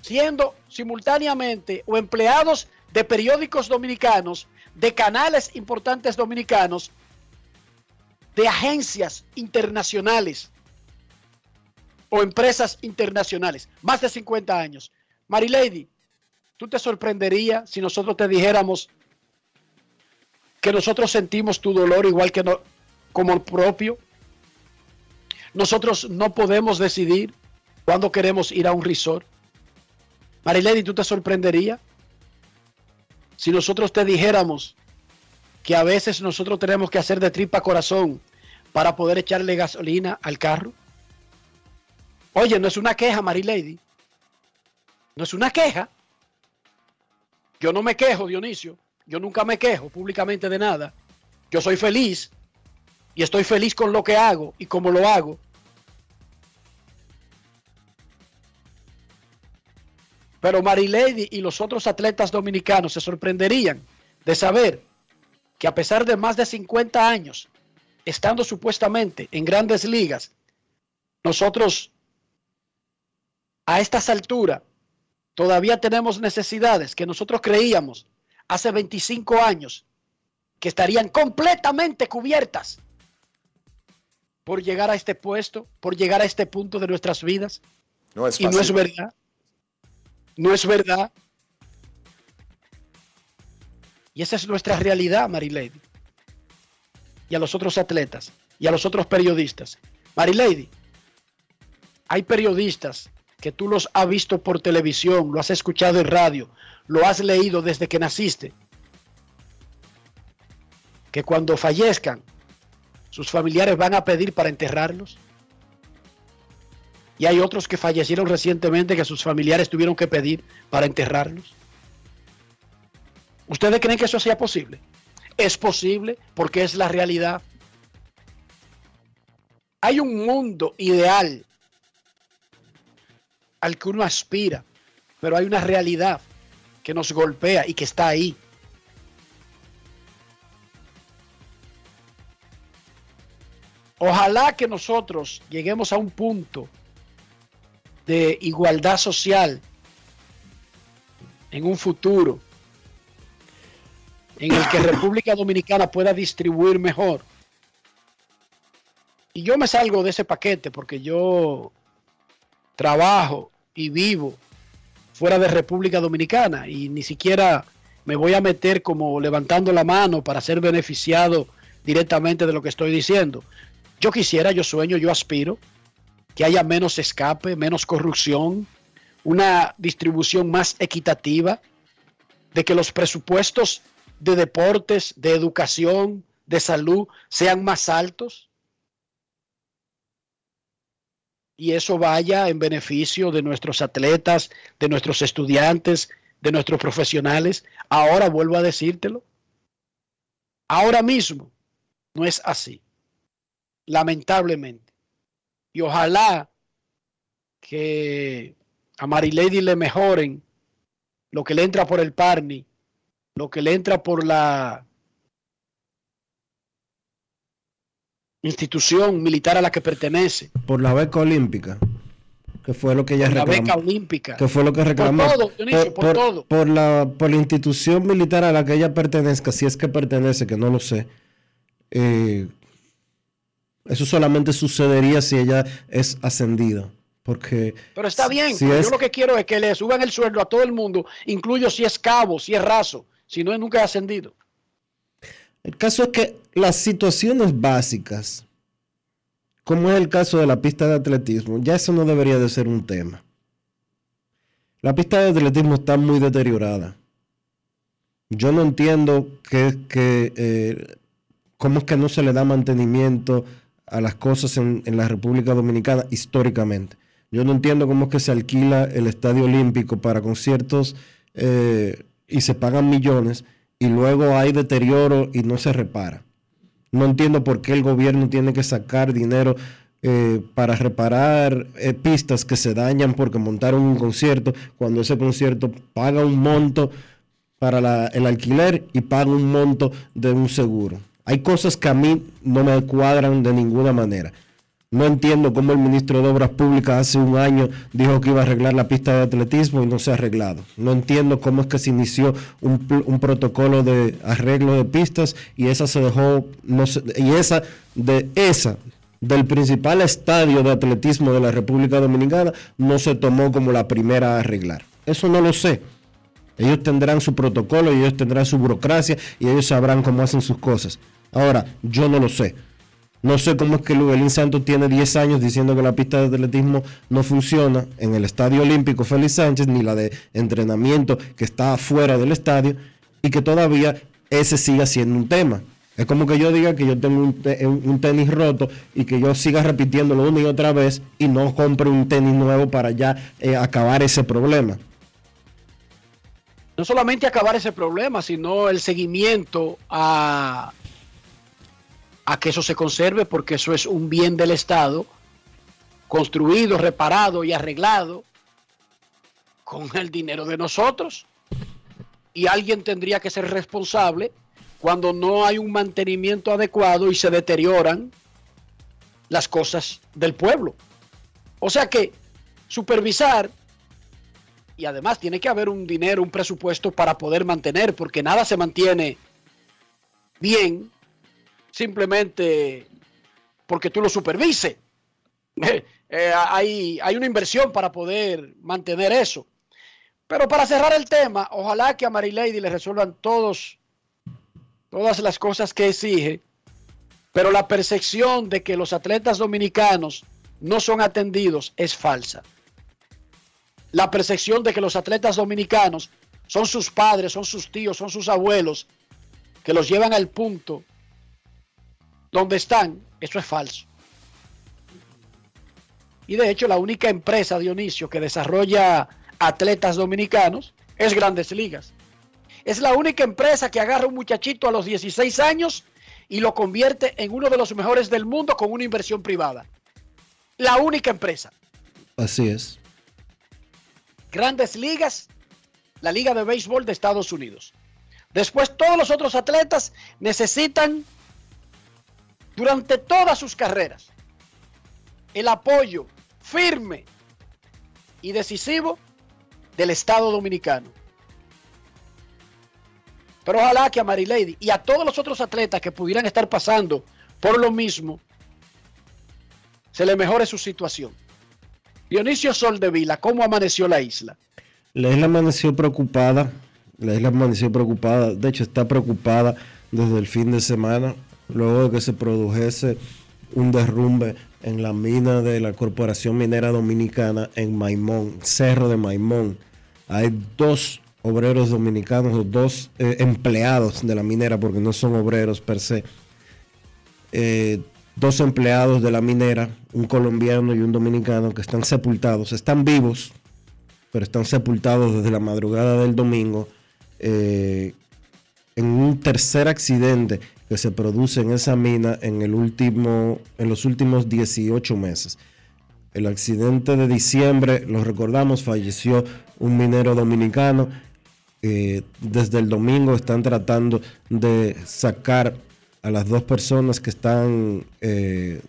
siendo simultáneamente o empleados de periódicos dominicanos, de canales importantes dominicanos, de agencias internacionales o empresas internacionales. Más de 50 años. Marilady, ¿tú te sorprendería si nosotros te dijéramos que nosotros sentimos tu dolor igual que no, como el propio? Nosotros no podemos decidir cuándo queremos ir a un resort. Marilady, ¿tú te sorprendería si nosotros te dijéramos que a veces nosotros tenemos que hacer de tripa corazón para poder echarle gasolina al carro? Oye, no es una queja, Marilady. No es una queja. Yo no me quejo, Dionisio. Yo nunca me quejo públicamente de nada. Yo soy feliz y estoy feliz con lo que hago y como lo hago. Pero Marilady y los otros atletas dominicanos se sorprenderían de saber que a pesar de más de 50 años, estando supuestamente en grandes ligas, nosotros a estas alturas todavía tenemos necesidades que nosotros creíamos hace 25 años que estarían completamente cubiertas por llegar a este puesto, por llegar a este punto de nuestras vidas. No es y no es verdad. No es verdad. Y esa es nuestra realidad, Marilady. Y a los otros atletas y a los otros periodistas. Marilady, hay periodistas que tú los has visto por televisión, lo has escuchado en radio, lo has leído desde que naciste. Que cuando fallezcan, sus familiares van a pedir para enterrarlos. Y hay otros que fallecieron recientemente que sus familiares tuvieron que pedir para enterrarlos. ¿Ustedes creen que eso sea posible? Es posible porque es la realidad. Hay un mundo ideal al que uno aspira, pero hay una realidad que nos golpea y que está ahí. Ojalá que nosotros lleguemos a un punto de igualdad social en un futuro en el que República Dominicana pueda distribuir mejor. Y yo me salgo de ese paquete porque yo trabajo y vivo fuera de República Dominicana y ni siquiera me voy a meter como levantando la mano para ser beneficiado directamente de lo que estoy diciendo. Yo quisiera, yo sueño, yo aspiro que haya menos escape, menos corrupción, una distribución más equitativa, de que los presupuestos de deportes, de educación, de salud sean más altos. Y eso vaya en beneficio de nuestros atletas, de nuestros estudiantes, de nuestros profesionales. Ahora vuelvo a decírtelo. Ahora mismo no es así. Lamentablemente. Y ojalá que a Marilady le mejoren lo que le entra por el Parni, lo que le entra por la institución militar a la que pertenece, Por la beca olímpica, que fue lo que ella por la reclamó. beca olímpica. que fue lo que reclamó. todo, Dionisio, por todo. por la, por la institución militar a la que ella pertenezca, si es que pertenece, que no lo sé. eh, eso solamente sucedería si ella es ascendida. Porque Pero está bien, si es- yo lo que quiero es que le suban el sueldo a todo el mundo, incluyo si es cabo, si es raso, si no, nunca he ascendido. El caso es que las situaciones básicas, como es el caso de la pista de atletismo, ya eso no debería de ser un tema. La pista de atletismo está muy deteriorada. Yo no entiendo que, eh, cómo es que no se le da mantenimiento a las cosas en, en la República Dominicana históricamente. Yo no entiendo cómo es que se alquila el Estadio Olímpico para conciertos eh, y se pagan millones y luego hay deterioro y no se repara. No entiendo por qué el gobierno tiene que sacar dinero eh, para reparar eh, pistas que se dañan porque montaron un concierto, cuando ese concierto paga un monto para el alquiler y paga un monto de un seguro. Hay cosas que a mí no me cuadran de ninguna manera. No entiendo cómo el ministro de Obras Públicas hace un año dijo que iba a arreglar la pista de atletismo y no se ha arreglado. No entiendo cómo es que se inició un, protocolo de arreglo de pistas y esa se dejó, no y esa de esa del principal estadio de atletismo de la República Dominicana no se tomó como la primera a arreglar. Eso no lo sé. Ellos tendrán su protocolo y ellos tendrán su burocracia y ellos sabrán cómo hacen sus cosas. Ahora, yo no lo sé. No sé cómo es que Luguelín Santos tiene 10 años diciendo que la pista de atletismo no funciona en el Estadio Olímpico Félix Sánchez, ni la de entrenamiento que está afuera del estadio, y que todavía ese siga siendo un tema. Es como que yo diga que yo tengo un, te- un- un tenis roto y que yo siga repitiéndolo una y otra vez y no compre un tenis nuevo para ya eh, acabar ese problema. No solamente acabar ese problema, sino el seguimiento a, a que eso se conserve, porque eso es un bien del Estado, construido, reparado y arreglado con el dinero de nosotros. Y alguien tendría que ser responsable cuando no hay un mantenimiento adecuado y se deterioran las cosas del pueblo. O sea que supervisar y además tiene que haber un dinero, un presupuesto para poder mantener, porque nada se mantiene bien simplemente porque tú lo supervises. Eh, hay, hay una inversión para poder mantener eso. Pero para cerrar el tema, ojalá que a Marilady le resuelvan todos, todas las cosas que exige, pero la percepción de que los atletas dominicanos no son atendidos es falsa la percepción de que los atletas dominicanos son sus padres, son sus tíos, son sus abuelos, que los llevan al punto donde están, eso es falso. Y de hecho la única empresa, Dionisio, que desarrolla atletas dominicanos es Grandes Ligas. Es la única empresa que agarra un muchachito a los 16 años y lo convierte en uno de los mejores del mundo con una inversión privada. La única empresa. Así es. Grandes Ligas, la Liga de Béisbol de Estados Unidos. Después todos los otros atletas necesitan durante todas sus carreras el apoyo firme y decisivo del Estado Dominicano. Pero ojalá que a Marilady y a todos los otros atletas que pudieran estar pasando por lo mismo, se le mejore su situación. Dionisio Soldevila, ¿cómo amaneció la isla? La isla amaneció preocupada. La isla amaneció preocupada. De hecho, está preocupada desde el fin de semana, luego de que se produjese un derrumbe en la mina de la Corporación Minera Dominicana en Maimón, Cerro de Maimón. Hay dos obreros dominicanos, dos eh, empleados de la minera, porque no son obreros per se. Eh, dos empleados de la minera, un colombiano y un dominicano, que están sepultados, están vivos, pero están sepultados desde la madrugada del domingo eh, en un tercer accidente que se produce en esa mina en, el último, en los últimos 18 meses. El accidente de diciembre, lo recordamos, falleció un minero dominicano. Eh, desde el domingo están tratando de sacar a las dos personas que están eh,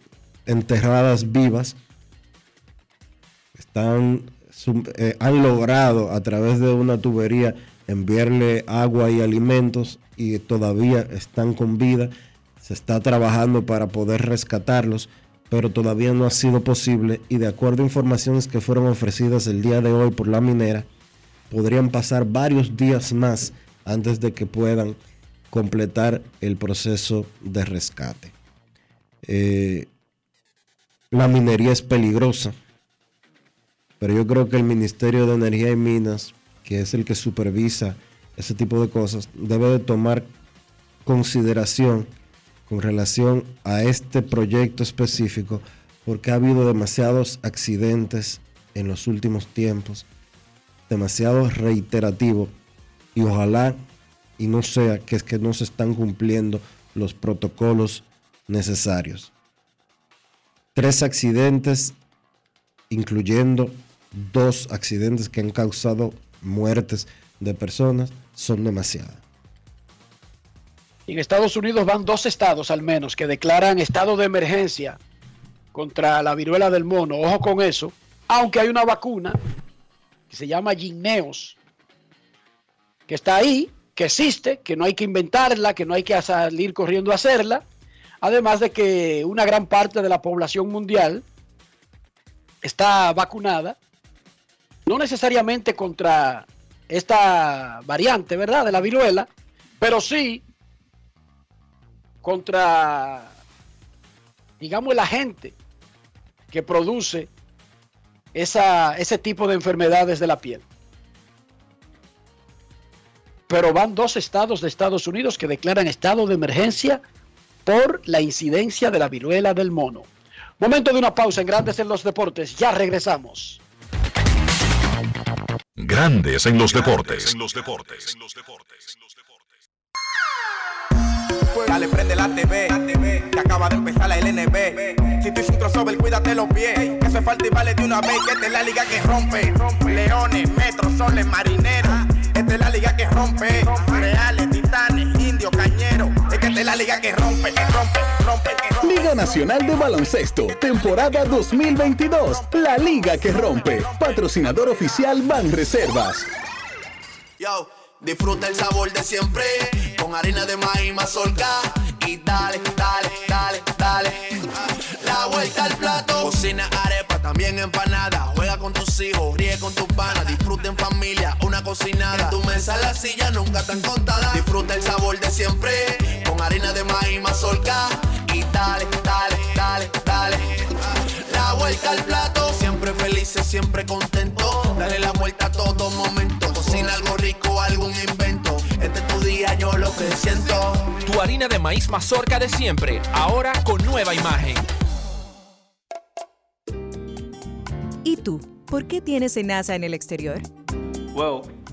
enterradas vivas. Están, eh, han logrado a través de una tubería enviarle agua y alimentos y todavía están con vida. Se está trabajando para poder rescatarlos, pero todavía no ha sido posible y de acuerdo a informaciones que fueron ofrecidas el día de hoy por la minera, podrían pasar varios días más antes de que puedan completar el proceso de rescate. Eh, la minería es peligrosa, pero yo creo que el Ministerio de Energía y Minas, que es el que supervisa ese tipo de cosas, debe de tomar consideración con relación a este proyecto específico, porque ha habido demasiados accidentes en los últimos tiempos, demasiado reiterativo, y ojalá y no sea que es que no se están cumpliendo los protocolos necesarios. Tres accidentes, incluyendo dos accidentes que han causado muertes de personas, son demasiadas. En Estados Unidos van dos estados al menos que declaran estado de emergencia contra la viruela del mono. Ojo con eso. Aunque hay una vacuna que se llama Gineos, que está ahí, que existe, que no hay que inventarla, que no hay que salir corriendo a hacerla. Además de que una gran parte de la población mundial está vacunada, no necesariamente contra esta variante, ¿verdad? De la viruela, pero sí contra, digamos, el agente que produce esa, ese tipo de enfermedades de la piel. Pero van dos estados de Estados Unidos que declaran estado de emergencia por la incidencia de la viruela del mono. Momento de una pausa en Grandes en los Deportes. Ya regresamos. Grandes en los deportes. En los deportes. Dale, prende la TV, que acaba de empezar la LNB. Si tú hiciste un crossover, cuídate los pies. Que hace falta y vale de una vez. Que esta es la liga que rompe. Leones, metros, soles, marineros. Esta es la liga que rompe. Reales, titanes, indios, cañeros. Es la liga que rompe, que rompe, rompe, que rompe. Liga Nacional de Baloncesto, temporada 2022. La liga que rompe. Patrocinador oficial Banreservas. Yo, disfruta el sabor de siempre. Con harina de maíz mazorca. Y dale, dale, dale, dale. La vuelta al plato. Cocina arepa, también empanada. Juega con tus hijos, ríe con tus panas. Disfruta en familia, una cocinada. En tu mesa la silla nunca tan contada. Disfruta el sabor de siempre. Con harina de maíz mazorca. Y dale, dale, dale, dale. La vuelta al plato. Siempre felices, siempre contento. Dale la vuelta a todo momento. Cocina algo rico, algún invento. Este es tu día, yo lo que siento. Tu harina de maíz mazorca de siempre, ahora con nueva imagen. ¿Y tú? ¿Por qué tienes enaza en el exterior? Well,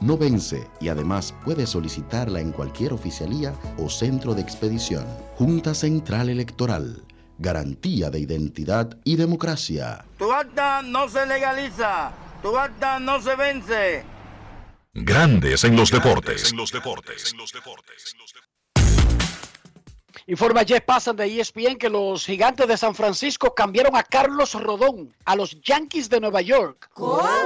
no vence y además puedes solicitarla en cualquier oficialía o centro de expedición. Junta Central Electoral. Garantía de identidad y democracia. Tu acta no se legaliza, tu acta no se vence. Grandes en los deportes. Informa Jeff Passan de ESPN que los gigantes de San Francisco cambiaron a Carlos Rodón a los Yankees de Nueva York.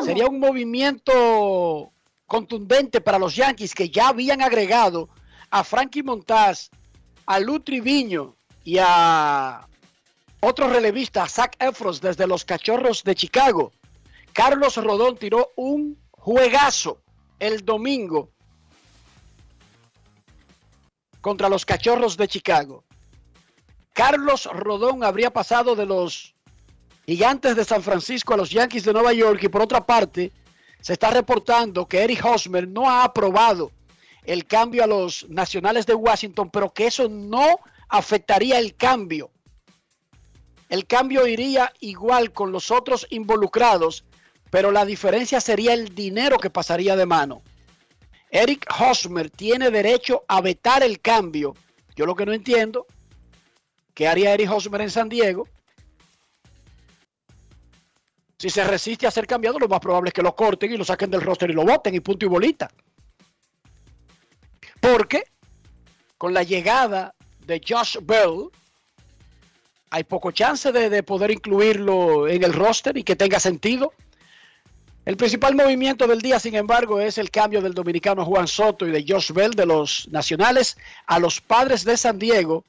Sería un movimiento contundente para los Yankees que ya habían agregado a Frankie Montaz, a Lou Triviño y a otro relevista, Zach Efros desde los Cachorros de Chicago. Carlos Rodón tiró un juegazo el domingo contra los Cachorros de Chicago. Carlos Rodón habría pasado de los Gigantes de San Francisco a los Yankees de Nueva York y por otra parte se está reportando que Eric Hosmer no ha aprobado el cambio a los Nacionales de Washington, pero que eso no afectaría el cambio. El cambio iría igual con los otros involucrados, pero la diferencia sería el dinero que pasaría de mano. Eric Hosmer tiene derecho a vetar el cambio. Yo lo que no entiendo, ¿qué haría Eric Hosmer en San Diego? Si se resiste a ser cambiado, lo más probable es que lo corten y lo saquen del roster y lo voten y punto y bolita. Porque con la llegada de Josh Bell, hay poco chance de, de poder incluirlo en el roster y que tenga sentido. El principal movimiento del día, sin embargo, es el cambio del dominicano Juan Soto y de Josh Bell de los Nacionales a los Padres de San Diego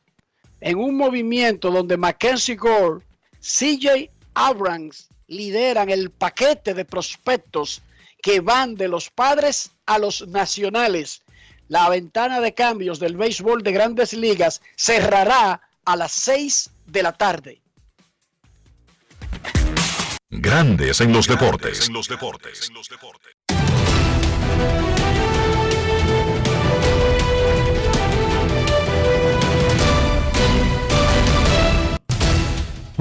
en un movimiento donde Mackenzie Gore, CJ Abrams lideran el paquete de prospectos que van de los Padres a los Nacionales. La ventana de cambios del béisbol de grandes ligas cerrará a las 6 de la tarde. Grandes en los deportes.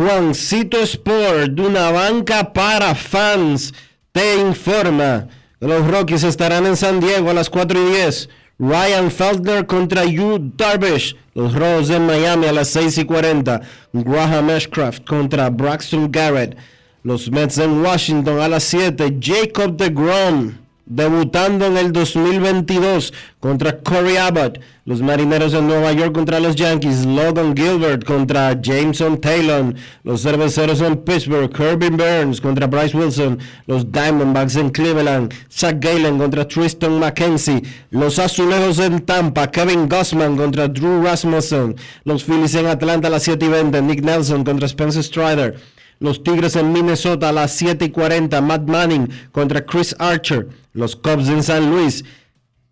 Juancito Sport, de una banca para fans, te informa. Los Rockies estarán en San Diego a las 4 y 10. Ryan Feltner contra Yu Darvish. Los Rojos en Miami a las 6 y 40. Graham Ashcraft contra Braxton Garrett. Los Mets en Washington a las 7. Jacob DeGrom debutando en el 2022 contra Corey Abbott. Los Marineros en Nueva York contra los Yankees. Logan Gilbert contra Jameson Taylor. Los Cerveceros en Pittsburgh. Kirby Burns contra Bryce Wilson. Los Diamondbacks en Cleveland. Zach Galen contra Tristan McKenzie. Los Azulejos en Tampa. Kevin Gossman contra Drew Rasmussen. Los Phillies en Atlanta a las 7 y 20. Nick Nelson contra Spencer Strider. Los Tigres en Minnesota a las 7 y 40. Matt Manning contra Chris Archer. Los Cubs en San Luis.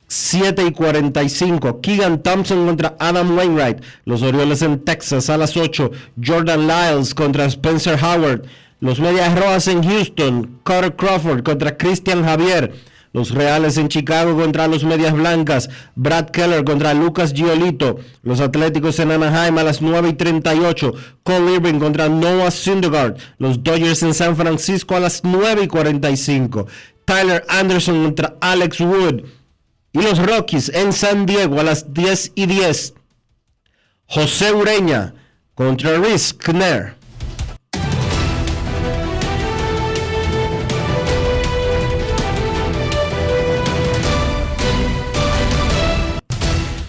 7 y 45. Keegan Thompson contra Adam Wainwright. Los Orioles en Texas a las 8. Jordan Lyles contra Spencer Howard. Los Medias Rojas en Houston. Carter Crawford contra Christian Javier. Los Reales en Chicago contra los Medias Blancas. Brad Keller contra Lucas Giolito. Los Atléticos en Anaheim a las 9 y 38. Cole Irving contra Noah Syndergaard. Los Dodgers en San Francisco a las 9 y 45. Tyler Anderson contra Alex Wood. Y los Rockies en San Diego a las 10 y 10. José Ureña contra Rhys Kner.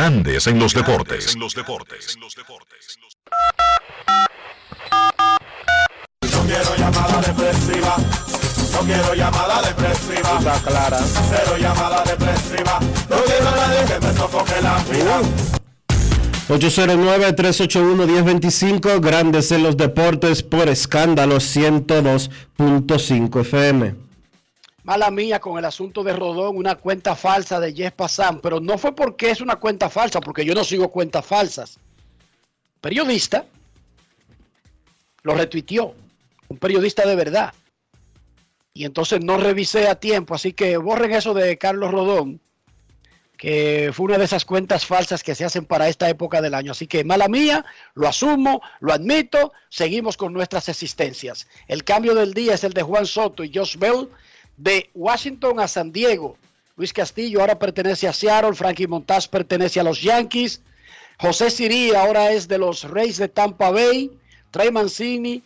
Grandes en los deportes. No quiero llamada depresiva. No quiero llamada depresiva. Está clara. Cero llamada depresiva. No quiero a nadie que me sofoque la vida. 809-381-1025, Grandes en los Deportes por escándalo 102.5 FM. Mala mía con el asunto de Rodón, una cuenta falsa de Jeff Passan, pero no fue porque es una cuenta falsa, porque yo no sigo cuentas falsas. Periodista lo retuiteó, un periodista de verdad. Y entonces no revisé a tiempo, así que borren eso de Carlos Rodón, que fue una de esas cuentas falsas que se hacen para esta época del año. Así que mala mía, lo asumo, lo admito, seguimos con nuestras existencias. El cambio del día es el de Juan Soto y Josh Bell de Washington a San Diego. Luis Castillo ahora pertenece a Seattle, Frankie Montaz pertenece a los Yankees, José Siri ahora es de los Reyes de Tampa Bay, Trey Mancini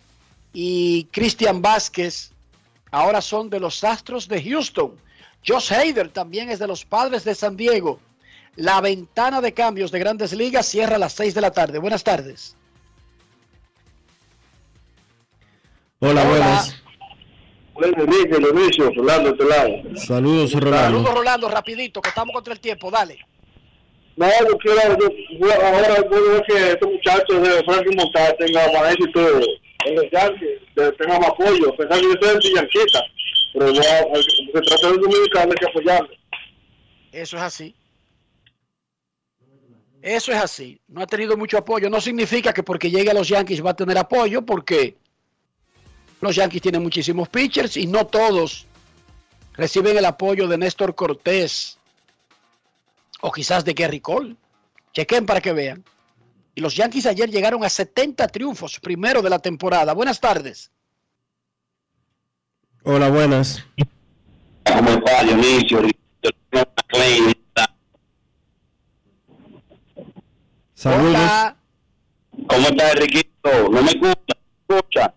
y Cristian Vázquez ahora son de los Astros de Houston. Josh Hader también es de los padres de San Diego. La ventana de cambios de grandes ligas cierra a las 6 de la tarde. Buenas tardes. Hola, buenas. Dionisio, Rolando, este lado. Saludos, Rolando. Saludos, Rolando, rapidito, que estamos contra el tiempo. Dale. No, yo quiero, yo, yo ahora puedo ver que estos muchachos de Franklin Montal tengan los Yankees, de- tengan más apoyo. Pensar que yo soy anti-yanquita, pero no, se trata de un dominicano, hay que apoyarlo. Eso es así. Eso es así. No ha tenido mucho apoyo. No significa que porque llegue a los Yankees va a tener apoyo, porque los Yankees tienen muchísimos pitchers y no todos reciben el apoyo de Néstor Cortés o quizás de Gary Cole. Chequen para que vean. Y los Yankees ayer llegaron a 70 triunfos, primero de la temporada. Buenas tardes. Hola, buenas. ¿Cómo está, Dionisio? Saludos. ¿Cómo está, Enriquito? ¿No me escucha? ¿Me escucha?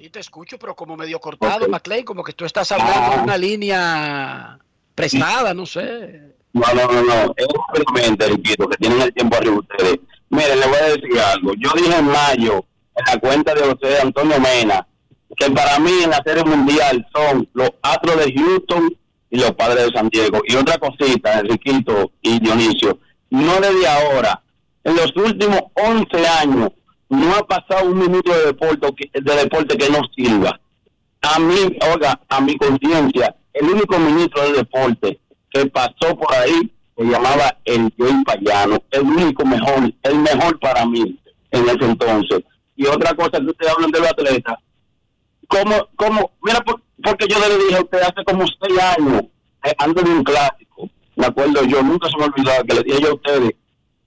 Y te escucho, pero como medio cortado, McLean, como que tú estás hablando de una línea prestada, no sé. No, no, no, no. Es simplemente, Enriquito, que tienen el tiempo arriba ustedes. Miren, le voy a decir algo. Yo dije en mayo, en la cuenta de José Antonio Mena, que para mí en la Serie Mundial son los Astros de Houston y los Padres de San Diego. Y otra cosita, Enriquito y Dionisio, no desde ahora, en los últimos 11 años, no ha pasado un minuto de deporte de deporte que no sirva. A mí, oiga, a mi conciencia, el único ministro de deporte que pasó por ahí se llamaba el Joey Payano, el único mejor, el mejor para mí en ese entonces. Y otra cosa que ustedes hablan de los atletas, como, como, mira, por- porque yo le dije a usted hace como seis años, eh, ando de un clásico, me acuerdo yo, nunca se me olvidaba que le dije yo a ustedes,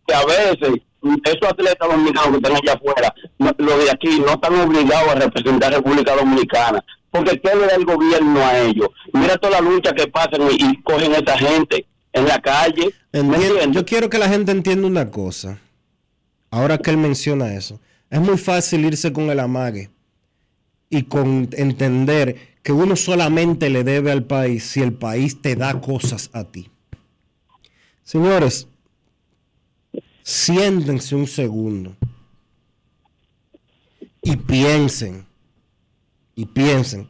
que a veces esos atletas dominicanos que están allá afuera, los de aquí, no están obligados a representar a República Dominicana, porque ¿qué le da el gobierno a ellos? Mira toda la lucha que pasan y, y cogen a esa gente en la calle. Entiendo. Yo quiero que la gente entienda una cosa. Ahora que él menciona eso, es muy fácil irse con el amague y con entender que uno solamente le debe al país si el país te da cosas a ti. Señores, siéntense un segundo y piensen, y piensen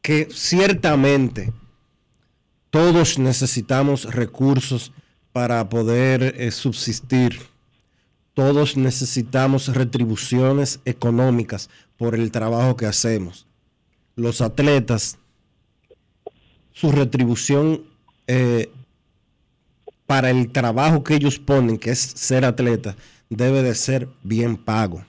que ciertamente todos necesitamos recursos para poder eh, subsistir. Todos necesitamos retribuciones económicas por el trabajo que hacemos. Los atletas, su retribución eh, para el trabajo que ellos ponen, que es ser atleta, debe de ser bien pago.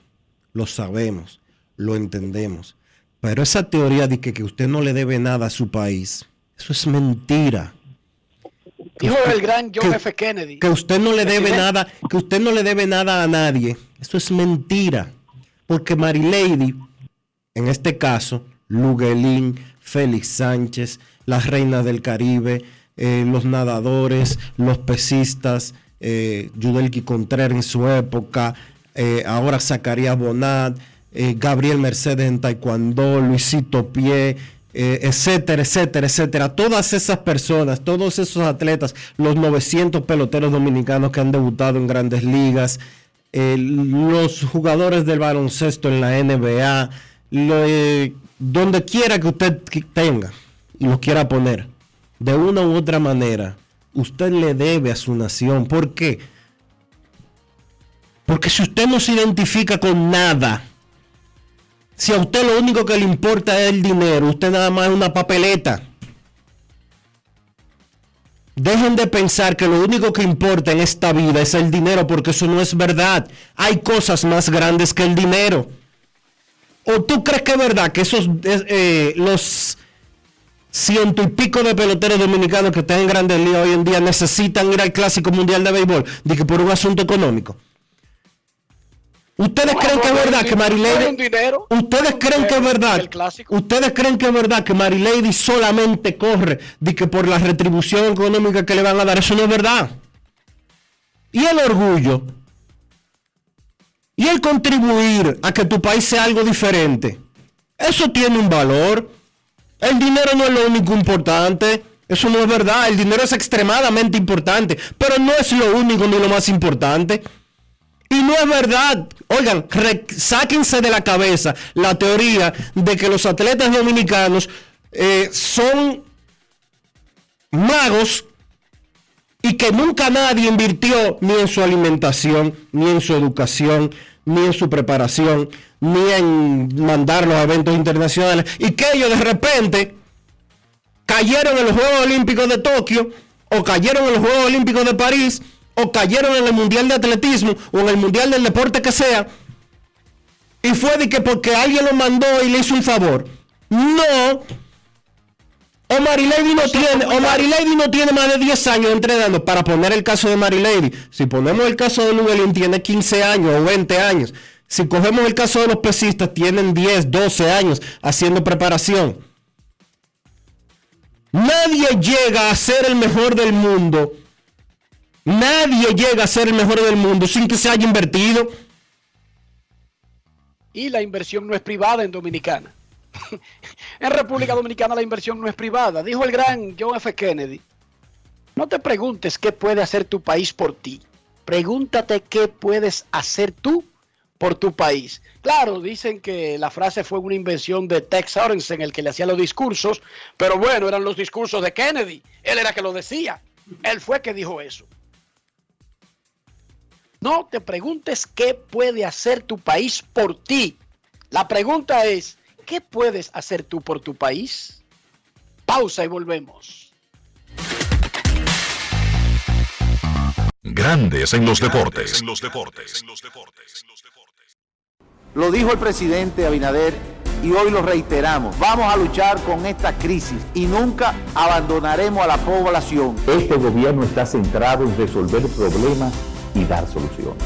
Lo sabemos, lo entendemos. Pero esa teoría de que, que usted no le debe nada a su país, eso es mentira. Dijo el gran John F. Kennedy. Que usted no le debe nada, que usted no le debe nada a nadie. Eso es mentira. Porque Marilady, en este caso, Luguelín, Félix Sánchez, las reinas del Caribe, eh, los nadadores, los pesistas, eh, Contreras en su época, eh, ahora Zacarías Bonat, eh, Gabriel Mercedes en Taekwondo, Luisito Pie, etcétera, etcétera, etcétera. Todas esas personas, todos esos atletas, los 900 peloteros dominicanos que han debutado en grandes ligas, los jugadores del baloncesto en la NBA, donde quiera que usted tenga y lo quiera poner, de una u otra manera, usted le debe a su nación. ¿Por qué? Porque si usted no se identifica con nada, si a usted lo único que le importa es el dinero, usted nada más es una papeleta. Dejen de pensar que lo único que importa en esta vida es el dinero, porque eso no es verdad. Hay cosas más grandes que el dinero. ¿O tú crees que es verdad que esos es, eh, los ciento y pico de peloteros dominicanos que están en grandes ligas hoy en día necesitan ir al clásico mundial de béisbol? De que por un asunto económico. ¿Ustedes creen que es verdad que Marilady... ¿Ustedes creen que es verdad? ¿Ustedes creen que es verdad que Marilady solamente corre de que por la retribución económica que le van a dar? Eso no es verdad. Y el orgullo. Y el contribuir a que tu país sea algo diferente. Eso tiene un valor. El dinero no es lo único importante. Eso no es verdad. El dinero es extremadamente importante, pero no es lo único ni lo más importante. Y no es verdad. Oigan, sáquense de la cabeza la teoría de que los atletas dominicanos eh, son magos y que nunca nadie invirtió ni en su alimentación, ni en su educación, ni en su preparación, ni en mandarlos a eventos internacionales. Y que ellos de repente cayeron en los Juegos Olímpicos de Tokio, o cayeron en los Juegos Olímpicos de París, o cayeron en el Mundial de Atletismo, o en el Mundial del deporte que sea, y fue de que porque alguien lo mandó y le hizo un favor. No. O Lady no tiene, Lady no tiene más de 10 años entrenando para poner el caso de Lady. Si ponemos el caso de Luguelín, tiene 15 años o 20 años. Si cogemos el caso de los pesistas, tienen 10, 12 años haciendo preparación. Nadie llega a ser el mejor del mundo. Nadie llega a ser el mejor del mundo sin que se haya invertido. Y la inversión no es privada en Dominicana. en República Dominicana la inversión no es privada. Dijo el gran John F. Kennedy. No te preguntes qué puede hacer tu país por ti. Pregúntate qué puedes hacer tú por tu país. Claro, dicen que la frase fue una invención de Tex Sorensen, el que le hacía los discursos, pero bueno, eran los discursos de Kennedy. Él era que lo decía. Él fue que dijo eso. No te preguntes qué puede hacer tu país por ti. La pregunta es, ¿qué puedes hacer tú por tu país? Pausa y volvemos. Grandes en los deportes. Lo dijo el presidente Abinader y hoy lo reiteramos. Vamos a luchar con esta crisis y nunca abandonaremos a la población. Este gobierno está centrado en resolver problemas y dar soluciones.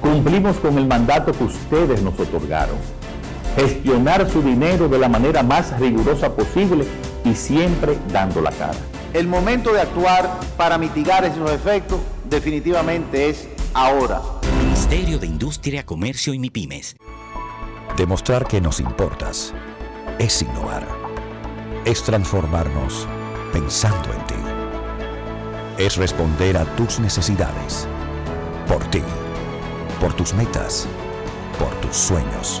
Cumplimos con el mandato que ustedes nos otorgaron. Gestionar su dinero de la manera más rigurosa posible y siempre dando la cara. El momento de actuar para mitigar esos efectos definitivamente es ahora. Ministerio de Industria, Comercio y MIPIMES. Demostrar que nos importas es innovar. Es transformarnos pensando en ti. Es responder a tus necesidades. Por ti. Por tus metas. Por tus sueños.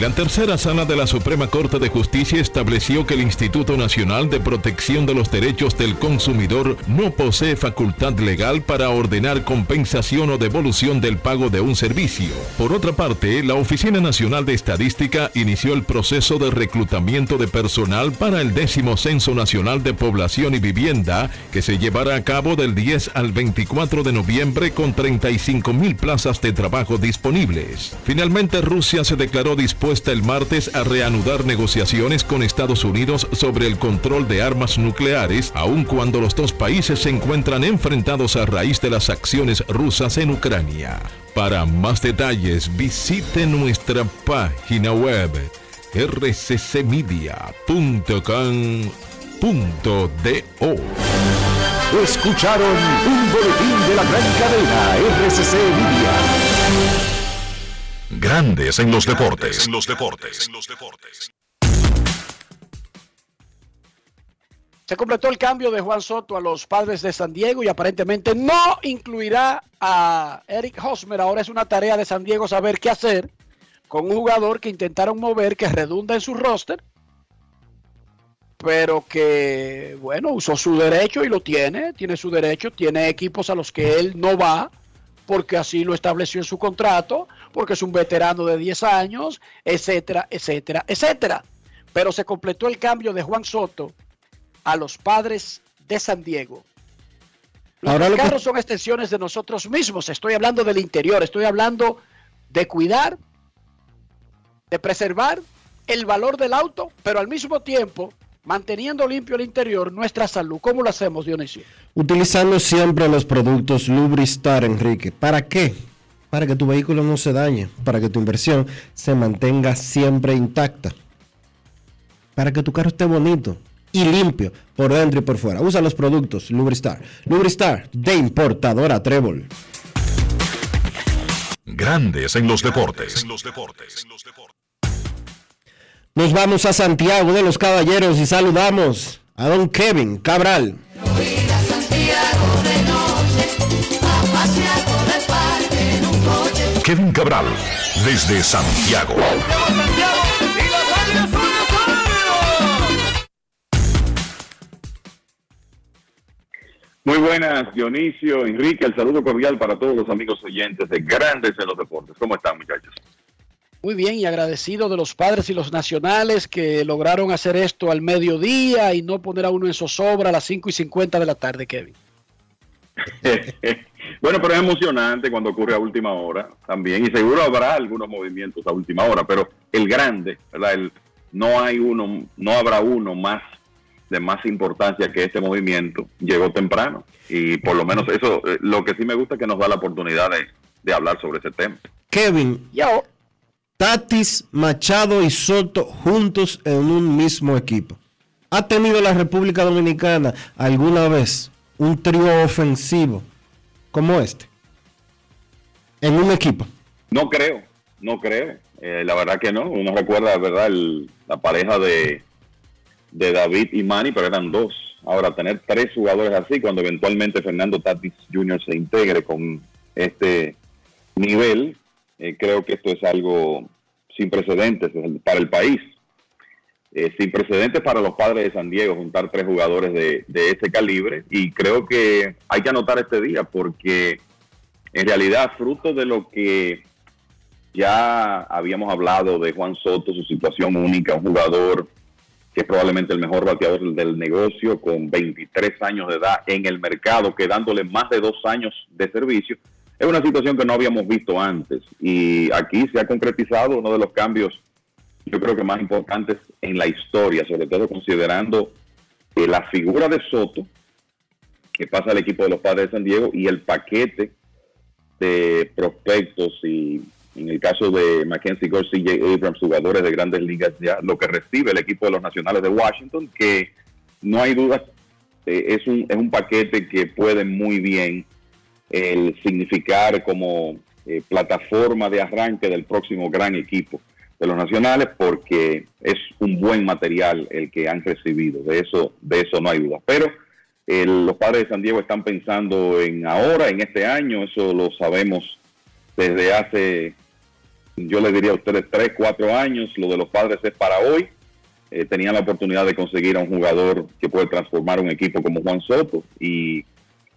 La tercera sala de la Suprema Corte de Justicia estableció que el Instituto Nacional de Protección de los Derechos del Consumidor no posee facultad legal para ordenar compensación o devolución del pago de un servicio. Por otra parte, la Oficina Nacional de Estadística inició el proceso de reclutamiento de personal para el décimo Censo Nacional de Población y Vivienda, que se llevará a cabo del 10 al 24 de noviembre con 35 mil plazas de trabajo disponibles. Finalmente, Rusia se declaró dispuesta dispuesta el martes a reanudar negociaciones con Estados Unidos sobre el control de armas nucleares, aun cuando los dos países se encuentran enfrentados a raíz de las acciones rusas en Ucrania. Para más detalles, visite nuestra página web rccmedia.com.do. Escucharon un boletín de la gran cadena RCC Media. Grandes en los deportes. En los deportes. Se completó el cambio de Juan Soto a los padres de San Diego y aparentemente no incluirá a Eric Hosmer. Ahora es una tarea de San Diego saber qué hacer con un jugador que intentaron mover, que redunda en su roster, pero que, bueno, usó su derecho y lo tiene, tiene su derecho, tiene equipos a los que él no va, porque así lo estableció en su contrato, porque es un veterano de 10 años, etcétera, etcétera, etcétera. Pero se completó el cambio de Juan Soto a los padres de San Diego. Los Ahora lo que- carros son extensiones de nosotros mismos. Estoy hablando del interior, estoy hablando de cuidar, de preservar el valor del auto, pero al mismo tiempo manteniendo limpio el interior, nuestra salud. ¿Cómo lo hacemos, Dionisio? Utilizando siempre los productos Lubristar, Enrique. ¿Para qué? Para que tu vehículo no se dañe, para que tu inversión se mantenga siempre intacta, para que tu carro esté bonito y limpio por dentro y por fuera. Usa los productos Lubristar. Lubristar de importadora Trébol. Grandes en los deportes. Nos vamos a Santiago de los Caballeros y saludamos a don Kevin Cabral. Kevin Cabral, desde Santiago. Muy buenas, Dionisio, Enrique, el saludo cordial para todos los amigos oyentes de Grandes en los Deportes. ¿Cómo están, muchachos? Muy bien, y agradecido de los padres y los nacionales que lograron hacer esto al mediodía y no poner a uno en zozobra a las 5 y 50 de la tarde, Kevin. bueno, pero es emocionante cuando ocurre a última hora también, y seguro habrá algunos movimientos a última hora, pero el grande, ¿verdad? El, no hay uno, no habrá uno más de más importancia que este movimiento llegó temprano y por lo menos eso eh, lo que sí me gusta es que nos da la oportunidad de, de hablar sobre ese tema Kevin, Tatis, Machado y Soto juntos en un mismo equipo. ¿Ha tenido la República Dominicana alguna vez un trío ofensivo como este? En un equipo. no creo no creo Eh, la verdad que no uno recuerda verdad la pareja de de David y Manny pero eran dos ahora tener tres jugadores así cuando eventualmente Fernando Tatis Jr. se integre con este nivel eh, creo que esto es algo sin precedentes para el país eh, sin precedentes para los padres de San Diego juntar tres jugadores de, ese calibre y creo que hay que anotar este día porque en realidad fruto de lo que ya habíamos hablado de Juan Soto, su situación única, un jugador que es probablemente el mejor bateador del negocio con 23 años de edad en el mercado, quedándole más de dos años de servicio. Es una situación que no habíamos visto antes. Y aquí se ha concretizado uno de los cambios yo creo que más importantes en la historia, sobre todo considerando eh, la figura de Soto, que pasa al equipo de los padres de San Diego, y el paquete de prospectos y en el caso de Mackenzie Gore, CJ Abrams, jugadores de grandes ligas ya, lo que recibe el equipo de los nacionales de Washington, que no hay duda, eh, es, un, es un paquete que puede muy bien el significar como eh, plataforma de arranque del próximo gran equipo de los nacionales porque es un buen material el que han recibido. De eso de eso no hay duda. Pero eh, los padres de San Diego están pensando en ahora en este año eso lo sabemos desde hace yo le diría a ustedes tres cuatro años. Lo de los padres es para hoy. Eh, tenían la oportunidad de conseguir a un jugador que puede transformar un equipo como Juan Soto y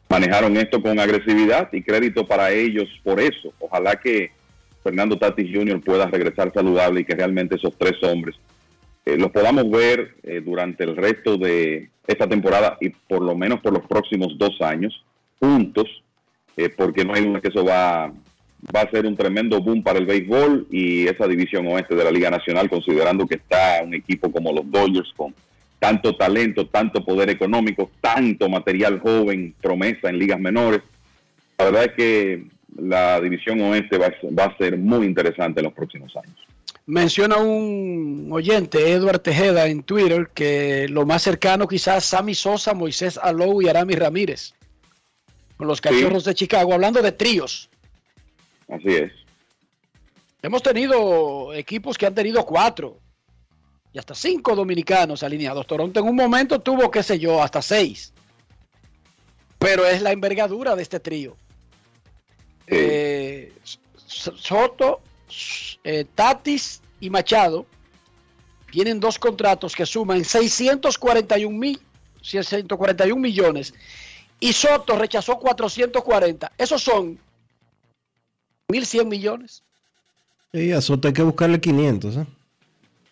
manejaron esto con agresividad y crédito para ellos por eso. Ojalá que Fernando Tatis Jr. pueda regresar saludable y que realmente esos tres hombres eh, los podamos ver eh, durante el resto de esta temporada y por lo menos por los próximos dos años juntos, eh, porque no hay duda que eso va va a ser un tremendo boom para el béisbol y esa división oeste de la Liga Nacional, considerando que está un equipo como los Dodgers con tanto talento, tanto poder económico, tanto material joven, promesa en ligas menores. La verdad es que la división oeste va, va a ser muy interesante en los próximos años. Menciona un oyente, Edward Tejeda, en Twitter, que lo más cercano quizás Sammy Sosa, Moisés Alou y Arami Ramírez, con los cachorros de Chicago, hablando de tríos. Así es. Hemos tenido equipos que han tenido cuatro y hasta cinco dominicanos alineados. Toronto en un momento tuvo, qué sé yo, hasta seis. Pero es la envergadura de este trío. Eh, Soto, eh, Tatis y Machado tienen dos contratos que suman 641 mil 641 millones y Soto rechazó 440. Esos son 1.100 millones. Y a Soto hay que buscarle 500. ¿eh?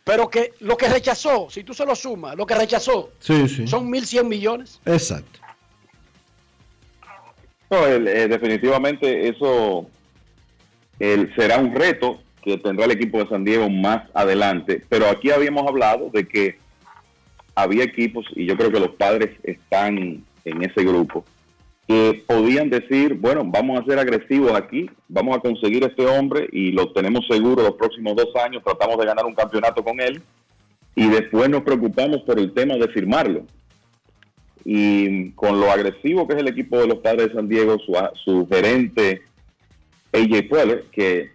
Pero que lo que rechazó, si tú se lo sumas, lo que rechazó sí, sí. son 1.100 millones. Exacto. No, el, eh, definitivamente eso el, será un reto que tendrá el equipo de San Diego más adelante. Pero aquí habíamos hablado de que había equipos, y yo creo que los padres están en ese grupo, que podían decir, bueno, vamos a ser agresivos aquí, vamos a conseguir este hombre y lo tenemos seguro los próximos dos años, tratamos de ganar un campeonato con él y después nos preocupamos por el tema de firmarlo. Y con lo agresivo que es el equipo de los padres de San Diego, su, su gerente AJ Preller, que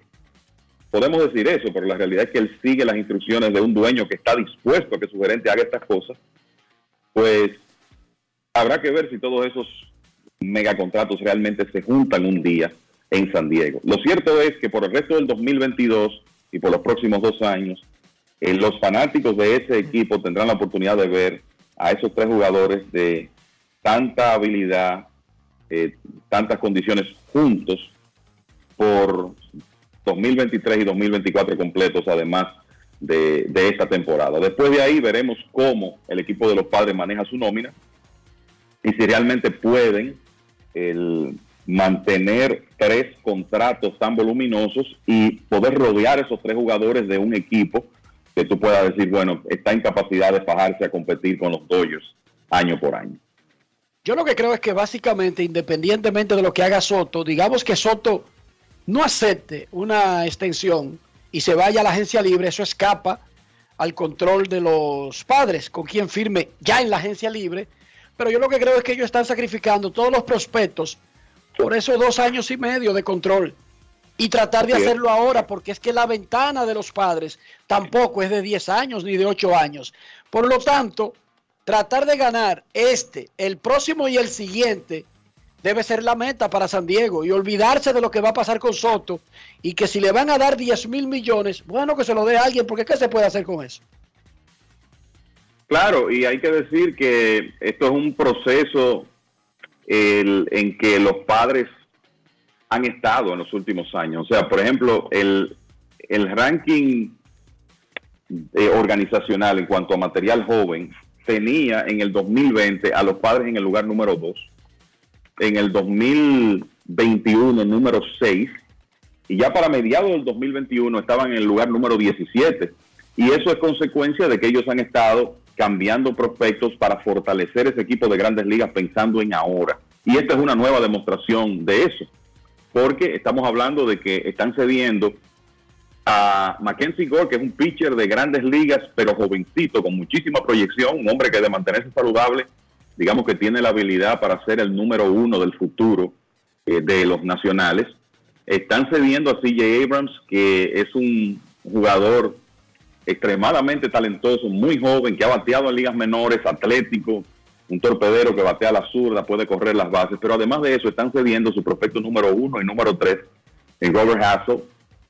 podemos decir eso, pero la realidad es que él sigue las instrucciones de un dueño que está dispuesto a que su gerente haga estas cosas, pues habrá que ver si todos esos megacontratos realmente se juntan un día en San Diego. Lo cierto es que por el resto del 2022 y por los próximos dos años, eh, los fanáticos de ese equipo tendrán la oportunidad de ver a esos tres jugadores de tanta habilidad, eh, tantas condiciones juntos por 2023 y 2024 completos, además de, de esta temporada. Después de ahí veremos cómo el equipo de los padres maneja su nómina y si realmente pueden el mantener tres contratos tan voluminosos y poder rodear esos tres jugadores de un equipo que tú puedas decir, bueno, está en capacidad de fajarse a competir con los Dodgers año por año. Yo lo que creo es que básicamente, independientemente de lo que haga Soto, digamos que Soto no acepte una extensión y se vaya a la agencia libre, eso escapa al control de los padres, con quien firme ya en la agencia libre pero yo lo que creo es que ellos están sacrificando todos los prospectos por esos dos años y medio de control y tratar de hacerlo ahora porque es que la ventana de los padres tampoco es de 10 años ni de 8 años. Por lo tanto, tratar de ganar este, el próximo y el siguiente debe ser la meta para San Diego y olvidarse de lo que va a pasar con Soto y que si le van a dar 10 mil millones, bueno que se lo dé a alguien porque ¿qué se puede hacer con eso? Claro, y hay que decir que esto es un proceso en que los padres han estado en los últimos años. O sea, por ejemplo, el, ranking eh, organizacional en cuanto a material joven tenía en el 2020 a los padres en el lugar número 2, en el 2021 número 6, y ya para mediados del 2021 estaban en el lugar número 17. Y eso es consecuencia de que ellos han estado cambiando prospectos para fortalecer ese equipo de grandes ligas pensando en ahora. Y esta es una nueva demostración de eso, porque estamos hablando de que están cediendo a Mackenzie Gore, que es un pitcher de grandes ligas, pero jovencito, con muchísima proyección, un hombre que de mantenerse saludable, digamos que tiene la habilidad para ser el número uno del futuro eh, de los nacionales. Están cediendo a CJ Abrams, que es un jugador extremadamente talentoso, muy joven, que ha bateado en ligas menores, atlético, un torpedero que batea la zurda, puede correr las bases, pero además de eso están cediendo su prospecto número uno y número tres en Robert Hassel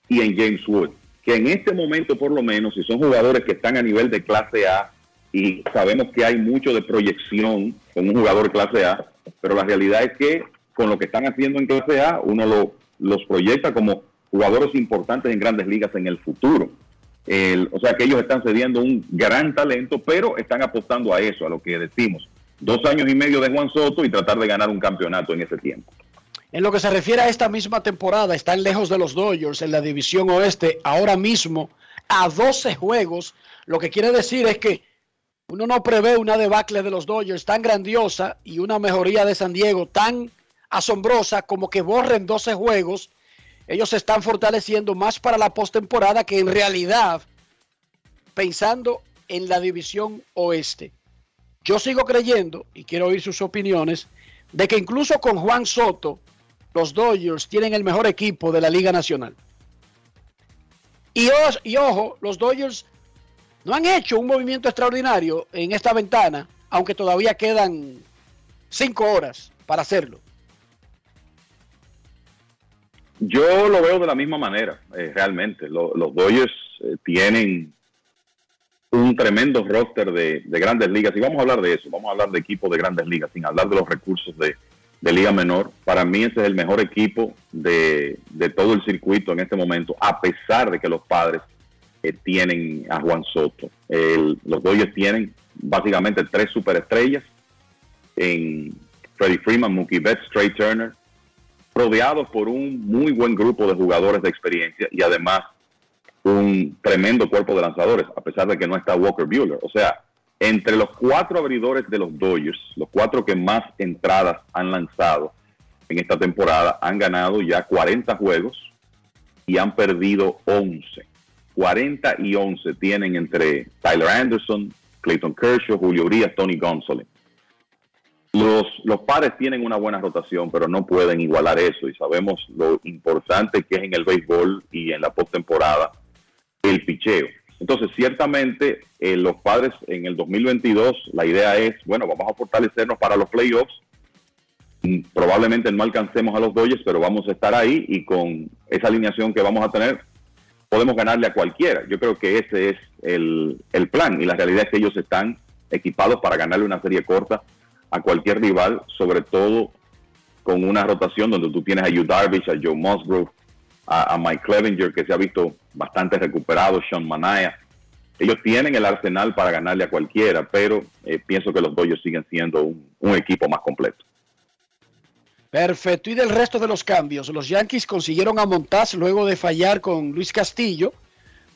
y en James Wood, que en este momento por lo menos, si son jugadores que están a nivel de clase A, y sabemos que hay mucho de proyección con un jugador clase A, pero la realidad es que con lo que están haciendo en clase A, uno lo, los proyecta como jugadores importantes en grandes ligas en el futuro o sea que ellos están cediendo un gran talento, pero están apostando a eso, a lo que decimos. Dos años y medio de Juan Soto y tratar de ganar un campeonato en ese tiempo. En lo que se refiere a esta misma temporada, están lejos de los Dodgers en la división oeste, ahora mismo a 12 juegos, lo que quiere decir es que uno no prevé una debacle de los Dodgers tan grandiosa y una mejoría de San Diego tan asombrosa como que borren 12 juegos. Ellos se están fortaleciendo más para la postemporada que en realidad pensando en la división oeste. Yo sigo creyendo, y quiero oír sus opiniones, de que incluso con Juan Soto, los Dodgers tienen el mejor equipo de la Liga Nacional. Y, y ojo, los Dodgers no han hecho un movimiento extraordinario en esta ventana, aunque todavía quedan cinco horas para hacerlo. Yo lo veo de la misma manera, eh, realmente. los Dodgers eh, tienen un tremendo roster de, grandes ligas. Y vamos a hablar de eso, vamos a hablar de equipos de grandes ligas, sin hablar de los recursos de, Liga Menor. Para mí ese es el mejor equipo de, todo el circuito en este momento, a pesar de que los padres eh, tienen a Juan Soto. los Dodgers tienen básicamente tres superestrellas en Freddie Freeman, Mookie Betts, Trey Turner, rodeados por un muy buen grupo de jugadores de experiencia y además un tremendo cuerpo de lanzadores, a pesar de que no está Walker Bueller. O sea, entre los cuatro abridores de los Dodgers, los cuatro que más entradas han lanzado en esta temporada, han ganado ya 40 juegos y han perdido 11. 40 y 11 tienen entre Tyler Anderson, Clayton Kershaw, Julio Urias, Tony Gonsolin. Los, los padres tienen una buena rotación, pero no pueden igualar eso y sabemos lo importante que es en el béisbol y en la postemporada el picheo. Entonces, ciertamente, eh, los padres en el 2022, la idea es, bueno, vamos a fortalecernos para los playoffs. Mm, probablemente no alcancemos a los Dodgers, pero vamos a estar ahí y con esa alineación que vamos a tener, podemos ganarle a cualquiera. Yo creo que ese es el plan y la realidad es que ellos están equipados para ganarle una serie corta a cualquier rival, sobre todo con una rotación donde tú tienes a Yu Darvish, a Joe Musgrove, a, Mike Clevenger, que se ha visto bastante recuperado, Sean Manaya. Ellos tienen el arsenal para ganarle a cualquiera, pero eh, pienso que los Dodgers siguen siendo un, equipo más completo. Perfecto. Y del resto de los cambios, los Yankees consiguieron a Montaz luego de fallar con Luis Castillo.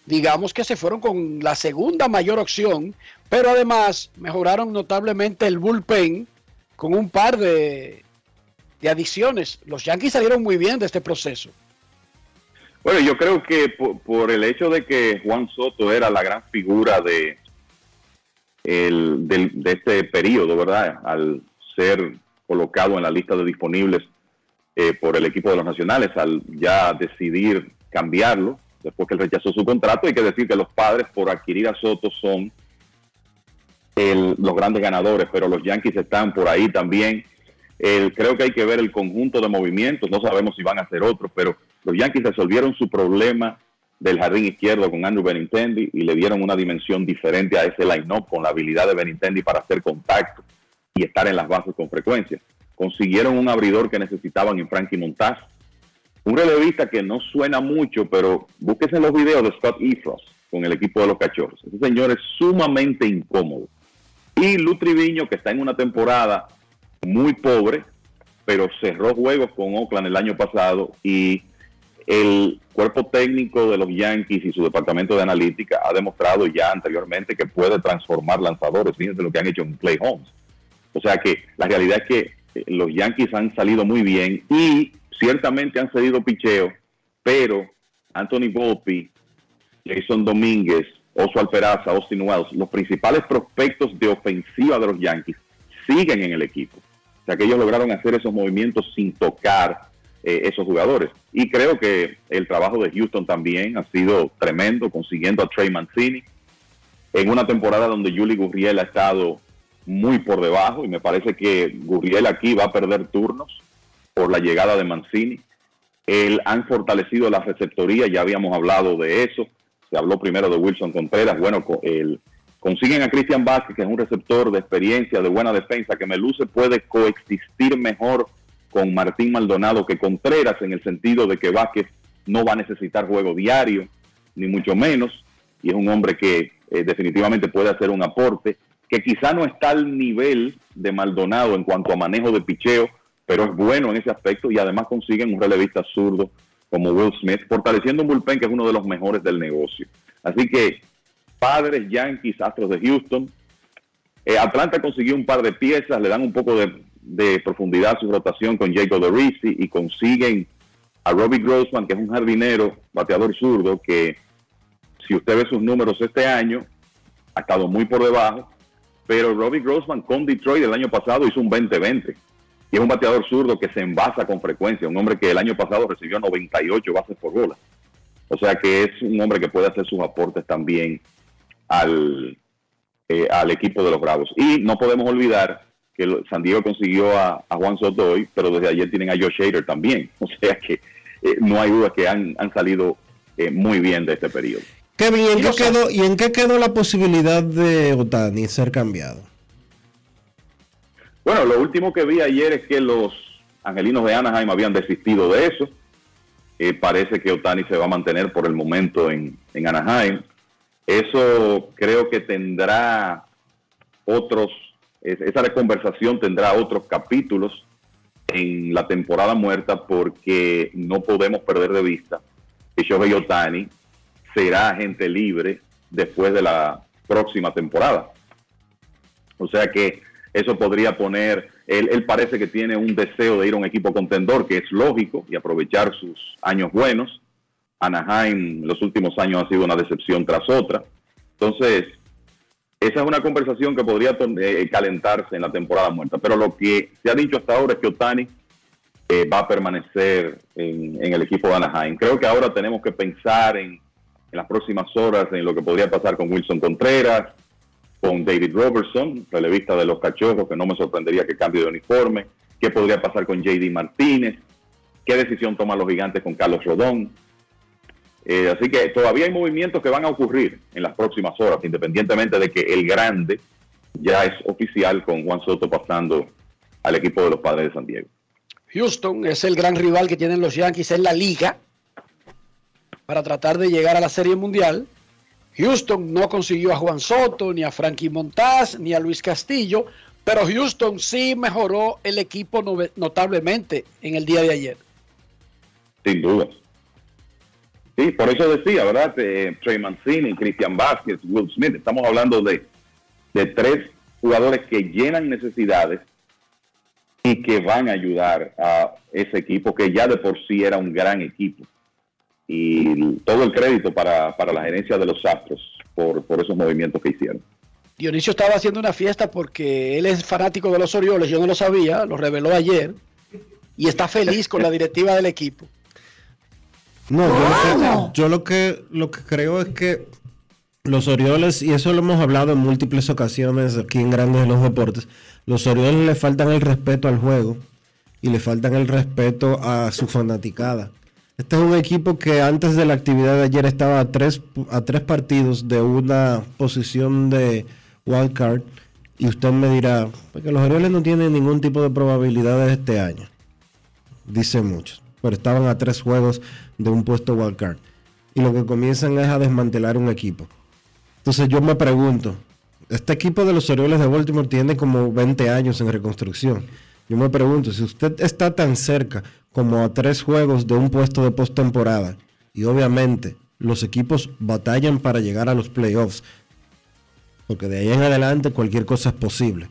Digamos que se fueron con la segunda mayor opción, pero además mejoraron notablemente el bullpen con un par de, de adiciones. Los Yankees salieron muy bien de este proceso. Bueno, yo creo que por, el hecho de que Juan Soto era la gran figura de, de este periodo, ¿verdad? Al ser colocado en la lista de disponibles eh, por el equipo de los nacionales, al ya decidir cambiarlo, después que él rechazó su contrato, hay que decir que los padres por adquirir a Soto son los grandes ganadores, pero los Yankees están por ahí también. creo que hay que ver el conjunto de movimientos, no sabemos si van a hacer otros, pero los Yankees resolvieron su problema del jardín izquierdo con Andrew Benintendi y le dieron una dimensión diferente a ese line-up con la habilidad de Benintendi para hacer contacto y estar en las bases con frecuencia. Consiguieron un abridor que necesitaban en Frankie Montaz. Un relevista que no suena mucho, pero búsquese los videos de Scott Efros con el equipo de los cachorros. Ese señor es sumamente incómodo. Y Lutriviño, que está en una temporada muy pobre, pero cerró juegos con Oakland el año pasado y el cuerpo técnico de los Yankees y su departamento de analítica ha demostrado ya anteriormente que puede transformar lanzadores. Fíjense lo que han hecho en Play Homes. O sea que la realidad es que los Yankees han salido muy bien y ciertamente han cedido picheo, pero Anthony Volpi, Jason Domínguez, Oswald Peraza, Austin Wells, los principales prospectos de ofensiva de los Yankees siguen en el equipo. O sea que ellos lograron hacer esos movimientos sin tocar eh, esos jugadores. Y creo que el trabajo de Houston también ha sido tremendo, consiguiendo a Trey Mancini en una temporada donde Julie Gurriel ha estado muy por debajo y me parece que Gurriel aquí va a perder turnos por la llegada de Mancini. Él han fortalecido la receptoría, ya habíamos hablado de eso. Se habló primero de Wilson Contreras. Bueno, el, consiguen a Christian Vázquez, que es un receptor de experiencia, de buena defensa, que me luce puede coexistir mejor con Martín Maldonado que Contreras, en el sentido de que Vázquez no va a necesitar juego diario, ni mucho menos, y es un hombre que eh, definitivamente puede hacer un aporte, que quizá no está al nivel de Maldonado en cuanto a manejo de picheo, pero es bueno en ese aspecto y además consiguen un relevista zurdo como Will Smith, fortaleciendo un bullpen que es uno de los mejores del negocio. Así que padres, Yankees, Astros de Houston. Eh, Atlanta consiguió un par de piezas, le dan un poco de, profundidad a su rotación con Jacob Dorisi y consiguen a Robbie Grossman, que es un jardinero, bateador zurdo, que si usted ve sus números este año, ha estado muy por debajo, pero Robbie Grossman con Detroit el año pasado hizo un 20-20. Y es un bateador zurdo que se envasa con frecuencia, un hombre que el año pasado recibió 98 bases por bola. O sea que es un hombre que puede hacer sus aportes también al, eh, al equipo de los Bravos. Y no podemos olvidar que San Diego consiguió a, Juan Soto hoy, pero desde ayer tienen a Josh Hader también. O sea que eh, no hay duda que han, han salido eh, muy bien de este periodo. Kevin, ¿y en, qué quedó, ¿y en qué quedó la posibilidad de Otani ser cambiado? Bueno, lo último que vi ayer es que los angelinos de Anaheim habían desistido de eso. parece que Otani se va a mantener por el momento en, en Anaheim. Eso creo que tendrá otros, esa conversación tendrá otros capítulos en la temporada muerta porque no podemos perder de vista que Shohei Otani será agente libre después de la próxima temporada. O sea que eso podría poner, él, él, parece que tiene un deseo de ir a un equipo contendor, que es lógico, y aprovechar sus años buenos. Anaheim los últimos años ha sido una decepción tras otra. Entonces, esa es una conversación que podría eh, calentarse en la temporada muerta. Pero lo que se ha dicho hasta ahora es que Otani eh, va a permanecer en, el equipo de Anaheim. Creo que ahora tenemos que pensar en, en las próximas horas en lo que podría pasar con Wilson Contreras, con David Robertson, relevista de los cachorros, que no me sorprendería que cambie de uniforme. ¿Qué podría pasar con JD Martínez? ¿Qué decisión toman los gigantes con Carlos Rodón? Eh, así que todavía hay movimientos que van a ocurrir en las próximas horas, independientemente de que el grande ya es oficial con Juan Soto pasando al equipo de los Padres de San Diego. Houston es el gran rival que tienen los Yankees en la liga para tratar de llegar a la Serie Mundial. Houston no consiguió a Juan Soto, ni a Frankie Montaz, ni a Luis Castillo, pero Houston sí mejoró el equipo notablemente en el día de ayer. Sin duda. Sí, por eso decía, ¿verdad? Eh, Trey Mancini, Christian Vázquez, Will Smith. Estamos hablando de, de tres jugadores que llenan necesidades y que van a ayudar a ese equipo que ya de por sí era un gran equipo. Y todo el crédito para, para la gerencia de los Astros por, por esos movimientos que hicieron. Dionisio estaba haciendo una fiesta porque él es fanático de los Orioles, yo no lo sabía, lo reveló ayer y está feliz con la directiva del equipo. No, yo, lo que, lo que, creo es que los Orioles, y eso lo hemos hablado en múltiples ocasiones aquí en Grandes de los Deportes, los Orioles le faltan el respeto al juego y le faltan el respeto a su fanaticada. Este es un equipo que antes de la actividad de ayer estaba a tres, a tres partidos de una posición de wild card. Y usted me dirá, porque los Orioles no tienen ningún tipo de probabilidades este año. Dice muchos. Pero estaban a tres juegos de un puesto wildcard. Y lo que comienzan es a desmantelar un equipo. Entonces yo me pregunto, este equipo de los Orioles de Baltimore tiene como 20 años en reconstrucción. Yo me pregunto, si usted está tan cerca como a tres juegos de un puesto de postemporada, y obviamente los equipos batallan para llegar a los playoffs, porque de ahí en adelante cualquier cosa es posible.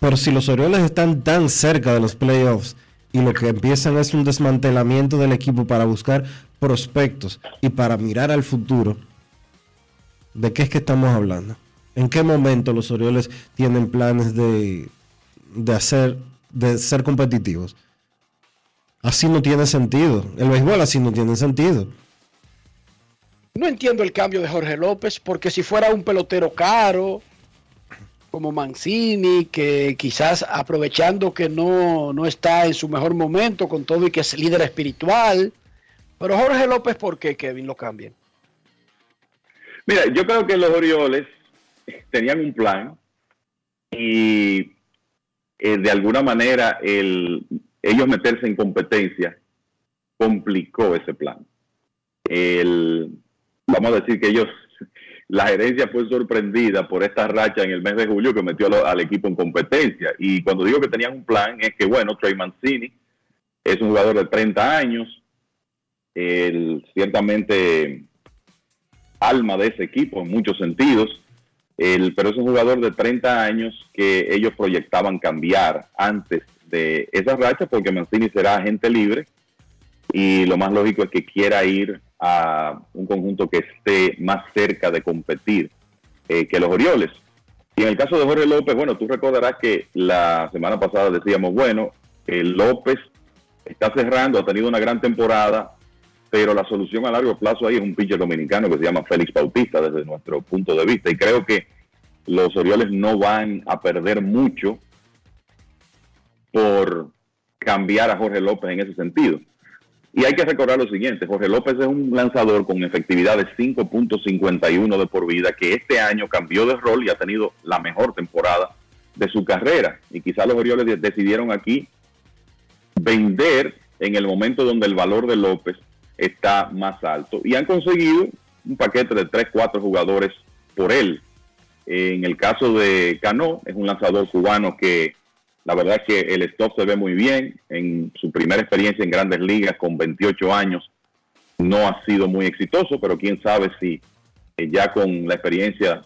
Pero si los Orioles están tan cerca de los playoffs y lo que empiezan es un desmantelamiento del equipo para buscar prospectos y para mirar al futuro, ¿de qué es que estamos hablando? ¿En qué momento los Orioles tienen planes de, de hacer, de ser competitivos? Así no tiene sentido. El béisbol así no tiene sentido. No entiendo el cambio de Jorge López, porque si fuera un pelotero caro, como Mancini, que quizás aprovechando que no, no está en su mejor momento con todo y que es líder espiritual. Pero Jorge López, ¿por qué Kevin lo cambian? Mira, yo creo que los Orioles tenían un plan y eh, de alguna manera el, ellos meterse en competencia complicó ese plan. El, vamos a decir que ellos la gerencia fue sorprendida por esta racha en el mes de julio que metió al, equipo en competencia. Y cuando digo que tenían un plan, es que, bueno, Trey Mancini es un jugador de 30 años, el, ciertamente alma de ese equipo en muchos sentidos, el, pero es un jugador de 30 años que ellos proyectaban cambiar antes de esa racha porque Mancini será agente libre y lo más lógico es que quiera ir a un conjunto que esté más cerca de competir eh, que los Orioles. Y en el caso de Jorge López, bueno, tú recordarás que la semana pasada decíamos, bueno, el López está cerrando, ha tenido una gran temporada, pero la solución a largo plazo ahí es un pitcher dominicano que se llama Félix Bautista desde nuestro punto de vista. Y creo que los Orioles no van a perder mucho por cambiar a Jorge López en ese sentido. Y hay que recordar lo siguiente, Jorge López es un lanzador con efectividad de 5.51 de por vida, que este año cambió de rol y ha tenido la mejor temporada de su carrera. Y quizás los Orioles decidieron aquí vender en el momento donde el valor de López está más alto. Y han conseguido un paquete de 3, 4 jugadores por él. En el caso de Cano, es un lanzador cubano que la verdad es que el stop se ve muy bien. En su primera experiencia en grandes ligas con 28 años no ha sido muy exitoso, pero quién sabe si eh, ya con la experiencia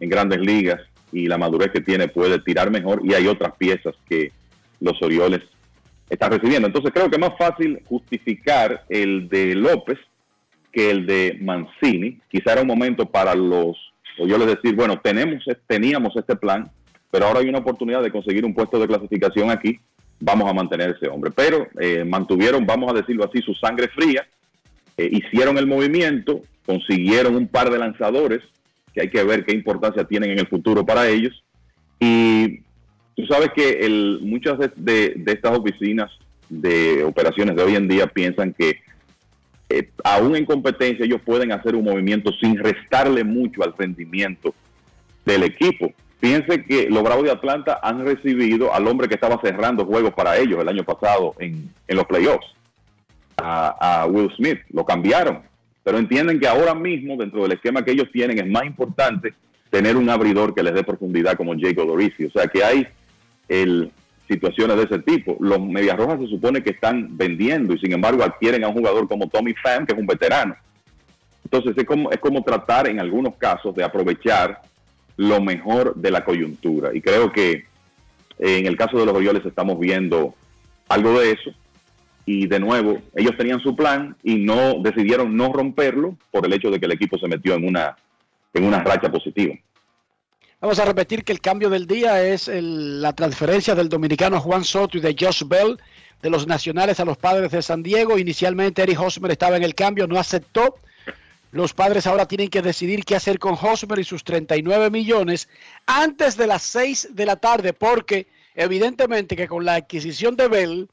en grandes ligas y la madurez que tiene puede tirar mejor y hay otras piezas que los Orioles están recibiendo. Entonces creo que es más fácil justificar el de López que el de Mancini. Quizá era un momento para los Orioles decir, bueno, tenemos, teníamos este plan, pero ahora hay una oportunidad de conseguir un puesto de clasificación aquí, vamos a mantener ese hombre. Pero eh, mantuvieron, vamos a decirlo así, su sangre fría, eh, hicieron el movimiento, consiguieron un par de lanzadores, que hay que ver qué importancia tienen en el futuro para ellos. Y tú sabes que el, muchas de, de, estas oficinas de operaciones de hoy en día piensan que eh, aún en competencia ellos pueden hacer un movimiento sin restarle mucho al rendimiento del equipo. Fíjense que los Bravos de Atlanta han recibido al hombre que estaba cerrando juegos para ellos el año pasado en, los playoffs, a, Will Smith. Lo cambiaron, pero entienden que ahora mismo, dentro del esquema que ellos tienen, es más importante tener un abridor que les dé profundidad como Jacob Dorisi. O sea que hay el, situaciones de ese tipo. Los Medias Rojas se supone que están vendiendo y sin embargo adquieren a un jugador como Tommy Pham, que es un veterano. Entonces es como, es como tratar en algunos casos de aprovechar lo mejor de la coyuntura. Y creo que en el caso de los Orioles estamos viendo algo de eso. Y de nuevo, ellos tenían su plan y no decidieron no romperlo por el hecho de que el equipo se metió en una, en una racha positiva. Vamos a repetir que el cambio del día es la transferencia del dominicano Juan Soto y de Josh Bell de los nacionales a los padres de San Diego. Inicialmente Eric Hosmer estaba en el cambio, no aceptó. Los padres ahora tienen que decidir qué hacer con Hosmer y sus 39 millones antes de las 6 de la tarde, porque evidentemente que con la adquisición de Bell,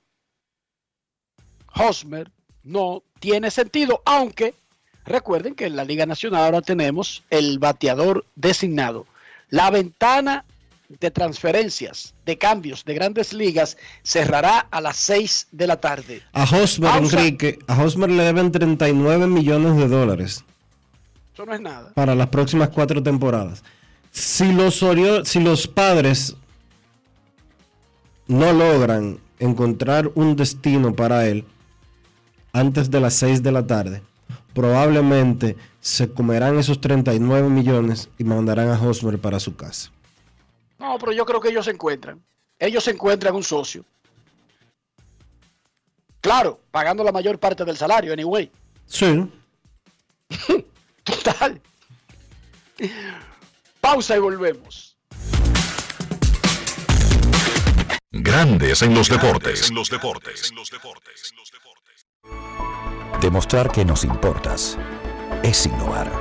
Hosmer no tiene sentido, aunque recuerden que en la Liga Nacional ahora tenemos el bateador designado. La ventana de transferencias, de cambios de grandes ligas cerrará a las 6 de la tarde. A Hosmer, Enrique, a Hosmer le deben 39 millones de dólares. Eso no es nada. Para las próximas cuatro temporadas. Si los, si los padres no logran encontrar un destino para él antes de las 6 de la tarde, probablemente se comerán esos 39 millones y mandarán a Hosmer para su casa. No, pero yo creo que ellos se encuentran. Ellos se encuentran un socio. Claro, pagando la mayor parte del salario, anyway. Sí. Total. Pausa y volvemos. Grandes en los deportes. En los deportes. Demostrar que nos importas es innovar.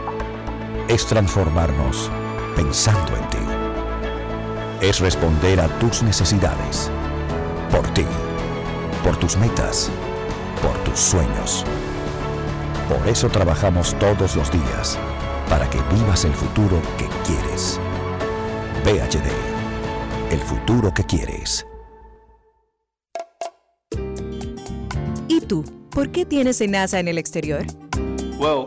Es transformarnos pensando en ti. Es responder a tus necesidades. Por ti. Por tus metas. Por tus sueños. Por eso trabajamos todos los días, para que vivas el futuro que quieres. VHD, el futuro que quieres. ¿Y tú? ¿Por qué tienes NASA en el exterior? Well,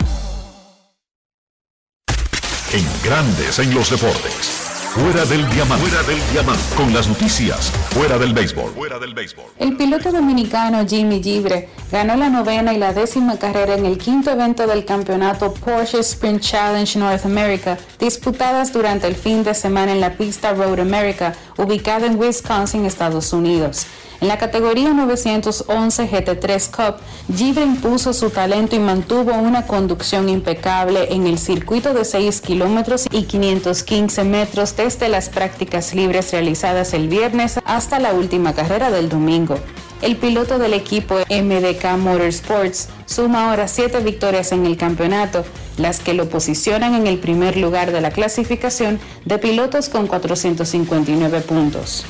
En Grandes en los Deportes. Fuera del diamante. Fuera del diamante. Con las noticias. Fuera del béisbol. Fuera del béisbol. El piloto dominicano Jimmy Gibre ganó la novena y la décima carrera en el quinto evento del campeonato Porsche Sprint Challenge North America, disputadas durante el fin de semana en la pista Road America, ubicada en Wisconsin, Estados Unidos. En la categoría 911 GT3 Cup, Gibre impuso su talento y mantuvo una conducción impecable en el circuito de 6 kilómetros y 515 metros desde las prácticas libres realizadas el viernes hasta la última carrera del domingo. El piloto del equipo MDK Motorsports suma ahora 7 victorias en el campeonato, las que lo posicionan en el primer lugar de la clasificación de pilotos con 459 puntos.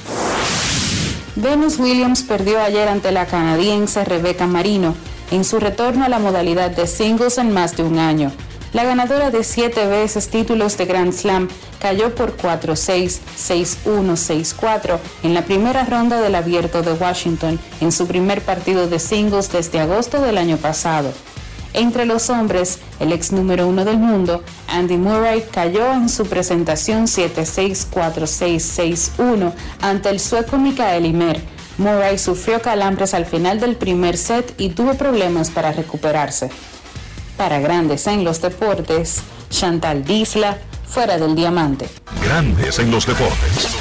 Venus Williams perdió ayer ante la canadiense Rebecca Marino en su retorno a la modalidad de singles en más de un año. La ganadora de siete veces títulos de Grand Slam cayó por 4-6, 6-1, 6-4 en la primera ronda del Abierto de Washington en su primer partido de singles desde agosto del año pasado. Entre los hombres, el ex número uno del mundo, Andy Murray, cayó en su presentación 7-6, 4-6, 6-1 ante el sueco Mikael Ymer. Murray sufrió calambres al final del primer set y tuvo problemas para recuperarse. Para grandes en los deportes, Chantal Disla, fuera del diamante. Grandes en los deportes.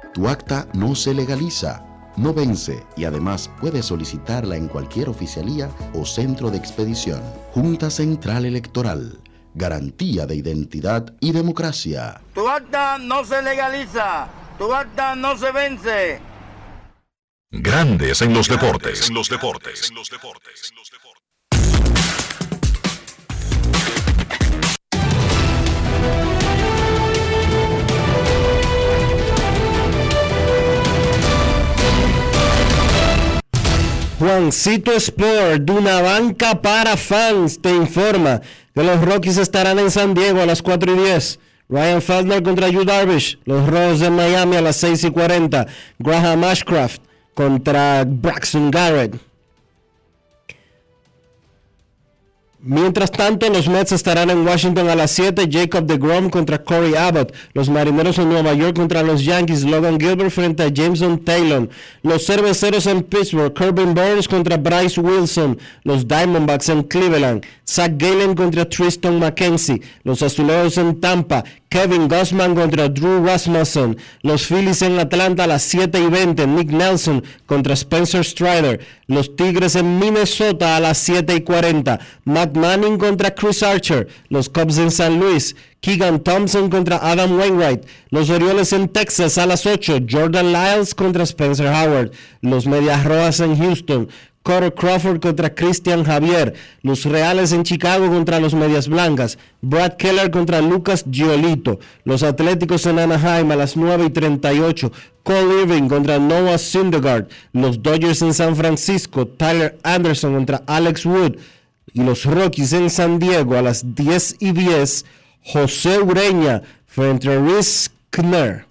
Tu acta no se legaliza, no vence y además puedes solicitarla en cualquier oficialía o centro de expedición. Junta Central Electoral. Garantía de identidad y democracia. Tu acta no se legaliza, tu acta no se vence. Grandes en los deportes. En los deportes. Juancito Sport, de una banca para fans, te informa que los Rockies estarán en San Diego a las 4 y 10. Ryan Feldner contra Yu Darvish. Los Rojos de Miami a las 6 y 40. Graham Ashcraft contra Braxton Garrett. Mientras tanto, los Mets estarán en Washington a las 7. Jacob de Grom contra Corey Abbott. Los Marineros en Nueva York contra los Yankees. Logan Gilbert frente a Jameson Taylor. Los Cerveceros en Pittsburgh. Corbin Burns contra Bryce Wilson. Los Diamondbacks en Cleveland. Zach Galen contra Tristan McKenzie. Los Azulejos en Tampa. Kevin Gossman contra Drew Rasmussen. Los Phillies en Atlanta a las 7 y 20. Nick Nelson contra Spencer Strider. Los Tigres en Minnesota a las 7 y 40. Matt Manning contra Chris Archer. Los Cubs en San Luis. Keegan Thompson contra Adam Wainwright. Los Orioles en Texas a las 8. Jordan Lyles contra Spencer Howard. Los Medias Rojas en Houston. Carter Crawford contra Christian Javier, los Reales en Chicago contra los Medias Blancas, Brad Keller contra Lucas Giolito, los Atléticos en Anaheim a las 9 y 38, Cole Irving contra Noah Syndergaard, los Dodgers en San Francisco, Tyler Anderson contra Alex Wood y los Rockies en San Diego a las 10 y 10, José Ureña frente a Rhys Kner.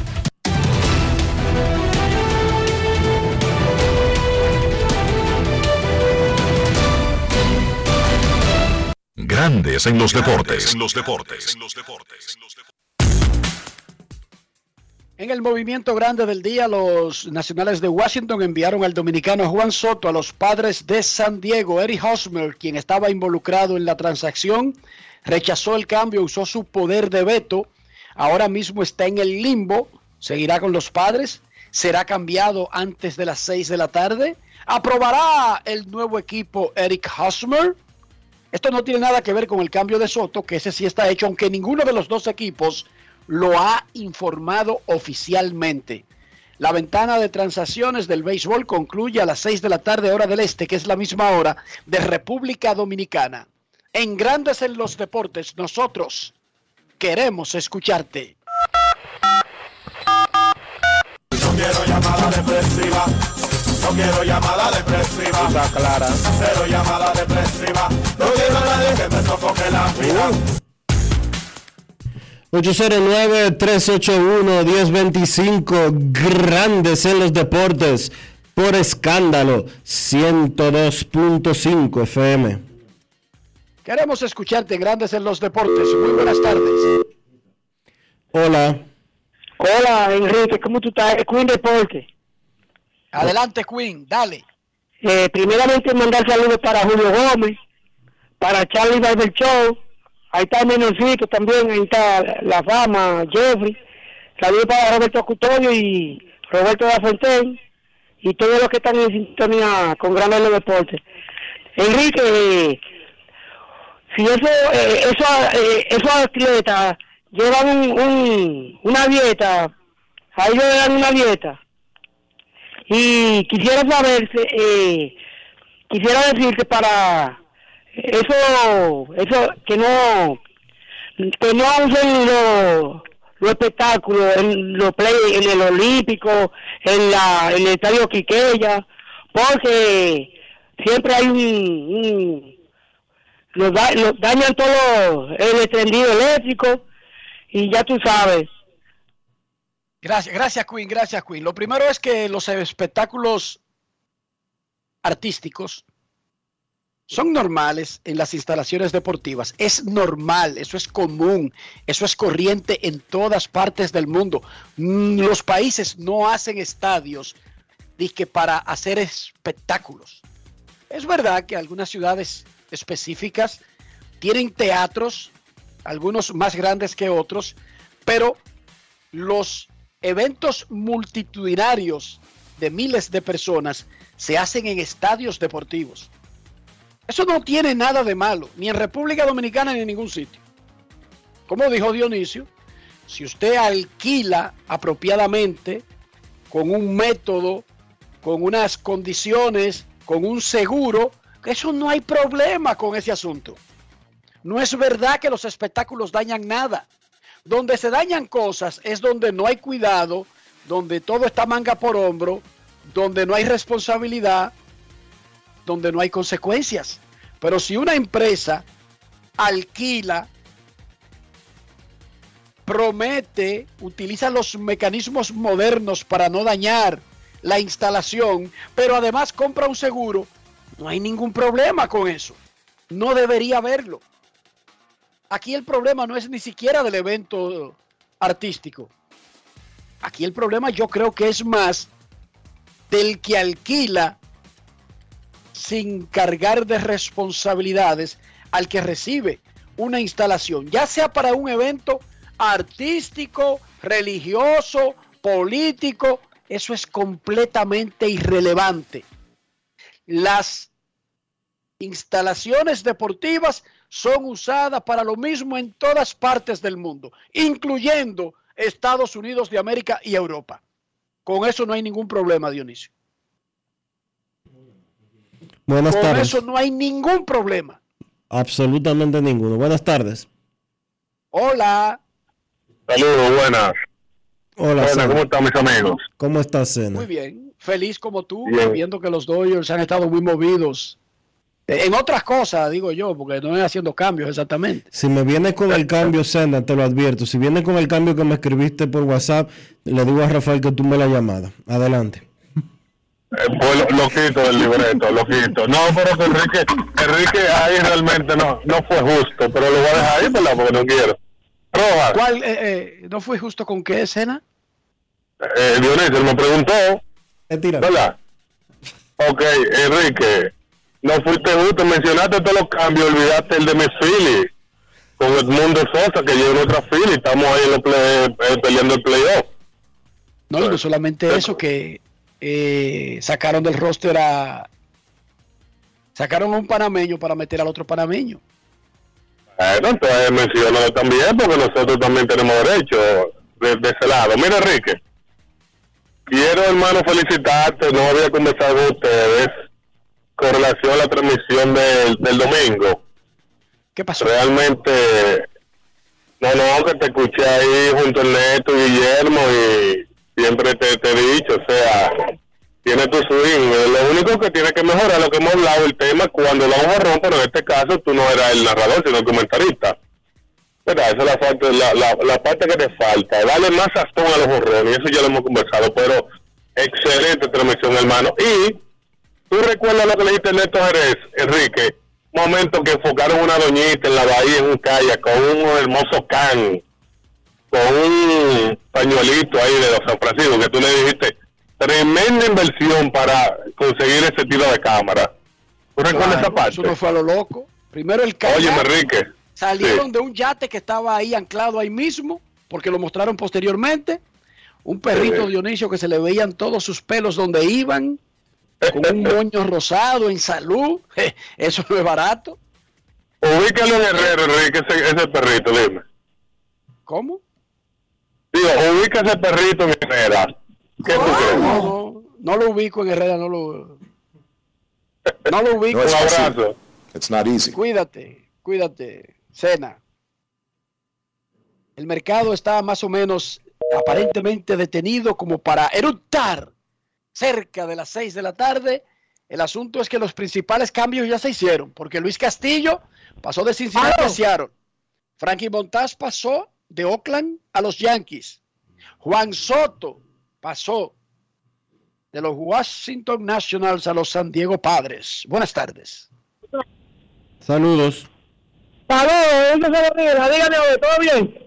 Grandes en los deportes. En los deportes. En el movimiento grande del día, los nacionales de Washington enviaron al dominicano Juan Soto a los padres de San Diego. Eric Hosmer, quien estaba involucrado en la transacción, rechazó el cambio, usó su poder de veto. Ahora mismo está en el limbo. Seguirá con los padres. Será cambiado antes de las 6 de la tarde. ¿Aprobará el nuevo equipo Eric Hosmer? Esto no tiene nada que ver con el cambio de Soto, que ese sí está hecho, aunque ninguno de los dos equipos lo ha informado oficialmente. La ventana de transacciones del béisbol concluye a las 6 de la tarde hora del este, que es la misma hora de República Dominicana. En Grandes en los Deportes, nosotros queremos escucharte. No quiero llamada depresiva. Quiero llamada depresiva. Está clara. Cero llamada depresiva. No quiero a nadie que me sofoque la vida. 809-381-1025, grandes en los deportes, por escándalo, 102.5 FM. Queremos escucharte Grandes en los Deportes. Muy buenas tardes. Hola. Hola, Enrique, ¿cómo tú estás? Es Queen Deporte. Adelante, Queen, dale. Eh, primeramente, mandar saludos para Julio Gómez, para Charlie Barber Show. Ahí está Menorcito también, ahí está La Fama, Jeffrey. Saludos para Roberto Cutorio y Roberto de la Fontaine y todos los que están en sintonía con los Deportes. Enrique, eh, si eso, eh, eso, eh, esos atletas llevan un, un- una dieta, a ellos le dan una dieta. Y quisiera saber, eh, quisiera decir que para eso, eso, que no, que no usen los los espectáculos en los play, en el olímpico, en la, en el estadio Quiqueya, porque siempre hay un, un- los, da- los dañan todo el tendido eléctrico y ya tú sabes. Gracias, gracias, Queen, gracias, Queen. Lo primero es que los espectáculos artísticos son normales en las instalaciones deportivas. Es normal, eso es común, eso es corriente en todas partes del mundo. Mm, Los países no hacen estadios dizque, para hacer espectáculos. Es verdad que algunas ciudades específicas tienen teatros, algunos más grandes que otros, pero los eventos multitudinarios de miles de personas se hacen en estadios deportivos. Eso no tiene nada de malo, ni en República Dominicana ni en ningún sitio. Como dijo Dionisio, si usted alquila apropiadamente, con un método, con unas condiciones, con un seguro, eso no hay problema con ese asunto. No es verdad que los espectáculos dañan nada. Donde se dañan cosas es donde no hay cuidado, donde todo está manga por hombro, donde no hay responsabilidad, donde no hay consecuencias. Pero si una empresa alquila, promete, utiliza los mecanismos modernos para no dañar la instalación, pero además compra un seguro, no hay ningún problema con eso. No debería haberlo. Aquí el problema no es ni siquiera del evento artístico. Aquí el problema yo creo que es más del que alquila sin cargar de responsabilidades al que recibe una instalación, ya sea para un evento artístico, religioso, político, eso es completamente irrelevante. Las instalaciones deportivas son usadas para lo mismo en todas partes del mundo, incluyendo Estados Unidos de América y Europa. Con eso no hay ningún problema, Dionisio. Buenas Con tardes. eso no hay ningún problema. Absolutamente ninguno. Buenas tardes. Hola. Saludos, buenas. Hola, Buenas, Sena. ¿cómo están mis amigos? ¿Cómo estás, Sena? Muy bien. Feliz como tú, Bien. viendo que los Dodgers han estado muy movidos. En otras cosas, digo yo, porque no es haciendo cambios exactamente. Si me viene con el cambio, Sena, te lo advierto. Si viene con el cambio que me escribiste por WhatsApp, le digo a Rafael que tumbe la llamada. Adelante. Eh, pues lo, lo quito del libreto, lo quito. No, pero que Enrique, Enrique ahí realmente no, no fue justo, pero lo voy a dejar ahí, ¿verdad? Porque no quiero. Rojas, ¿Cuál, eh, eh, ¿No fue justo con qué escena? eh, Dionisio me preguntó, ¿verdad? Ok, Enrique, no fuiste justo, mencionaste todos los cambios, olvidaste el de Philly, con Edmundo Sosa, que lleva otra Philly, estamos ahí en play- eh, peleando el playoff. No, y no solamente eso, que eh, sacaron del roster a. Sacaron a un panameño para meter al otro panameño. Bueno, entonces menciónalo también, porque nosotros también tenemos derecho de, de ese lado. Mira, Enrique, quiero, hermano, felicitarte. No había conversado con ustedes con relación a la transmisión del, del domingo. ¿Qué pasó? Realmente, no, no, que te escuché ahí junto al Neto Guillermo y siempre te, te he dicho, o sea, tiene tu swing. Lo único que tiene que mejorar, lo que hemos hablado, el tema, cuando lo vamos a romper, pero en este caso tú no eras el narrador, sino el comentarista. ¿Verdad? Esa es la, falta, la, la, la parte que te falta. Darle más sazón a los borrones, y eso ya lo hemos conversado, pero excelente transmisión, hermano. Y tú recuerdas lo que le dijiste a Neto Jerez, Enrique, momento que enfocaron una doñita en la bahía en un kayak con un hermoso can, con un pañuelito ahí de los San Francisco, que tú le dijiste, tremenda inversión para conseguir ese tiro de cámara. ¿Tú recuerdas Claro, esa parte? Eso no fue a lo loco. Primero el kayak, Oye, Enrique. salieron sí. de un yate que estaba ahí anclado ahí mismo, porque lo mostraron posteriormente. Un perrito Sí. Dionisio que se le veían todos sus pelos donde iban, con un moño rosado en salud. Eso no es barato. Ubícalo en Herrero, Enrique, ese, ese perrito, dime. ¿Cómo? Digo, ubica ese perrito en Herrera. ¿Qué tú crees? No, no, no lo ubico en Herrera, no lo, no lo ubico. Un abrazo. It's not easy. Cuídate, cuídate, Cena. El mercado está más o menos aparentemente detenido como para eructar cerca de las 6 de la tarde. El asunto es que los principales cambios ya se hicieron, porque Luis Castillo pasó de Cincinnati a Seattle. Frankie Montaz pasó de Oakland a los Yankees. Juan Soto pasó de los Washington Nationals a los San Diego Padres. Buenas tardes. Saludos. Saludos. Dígame, ¿todo bien?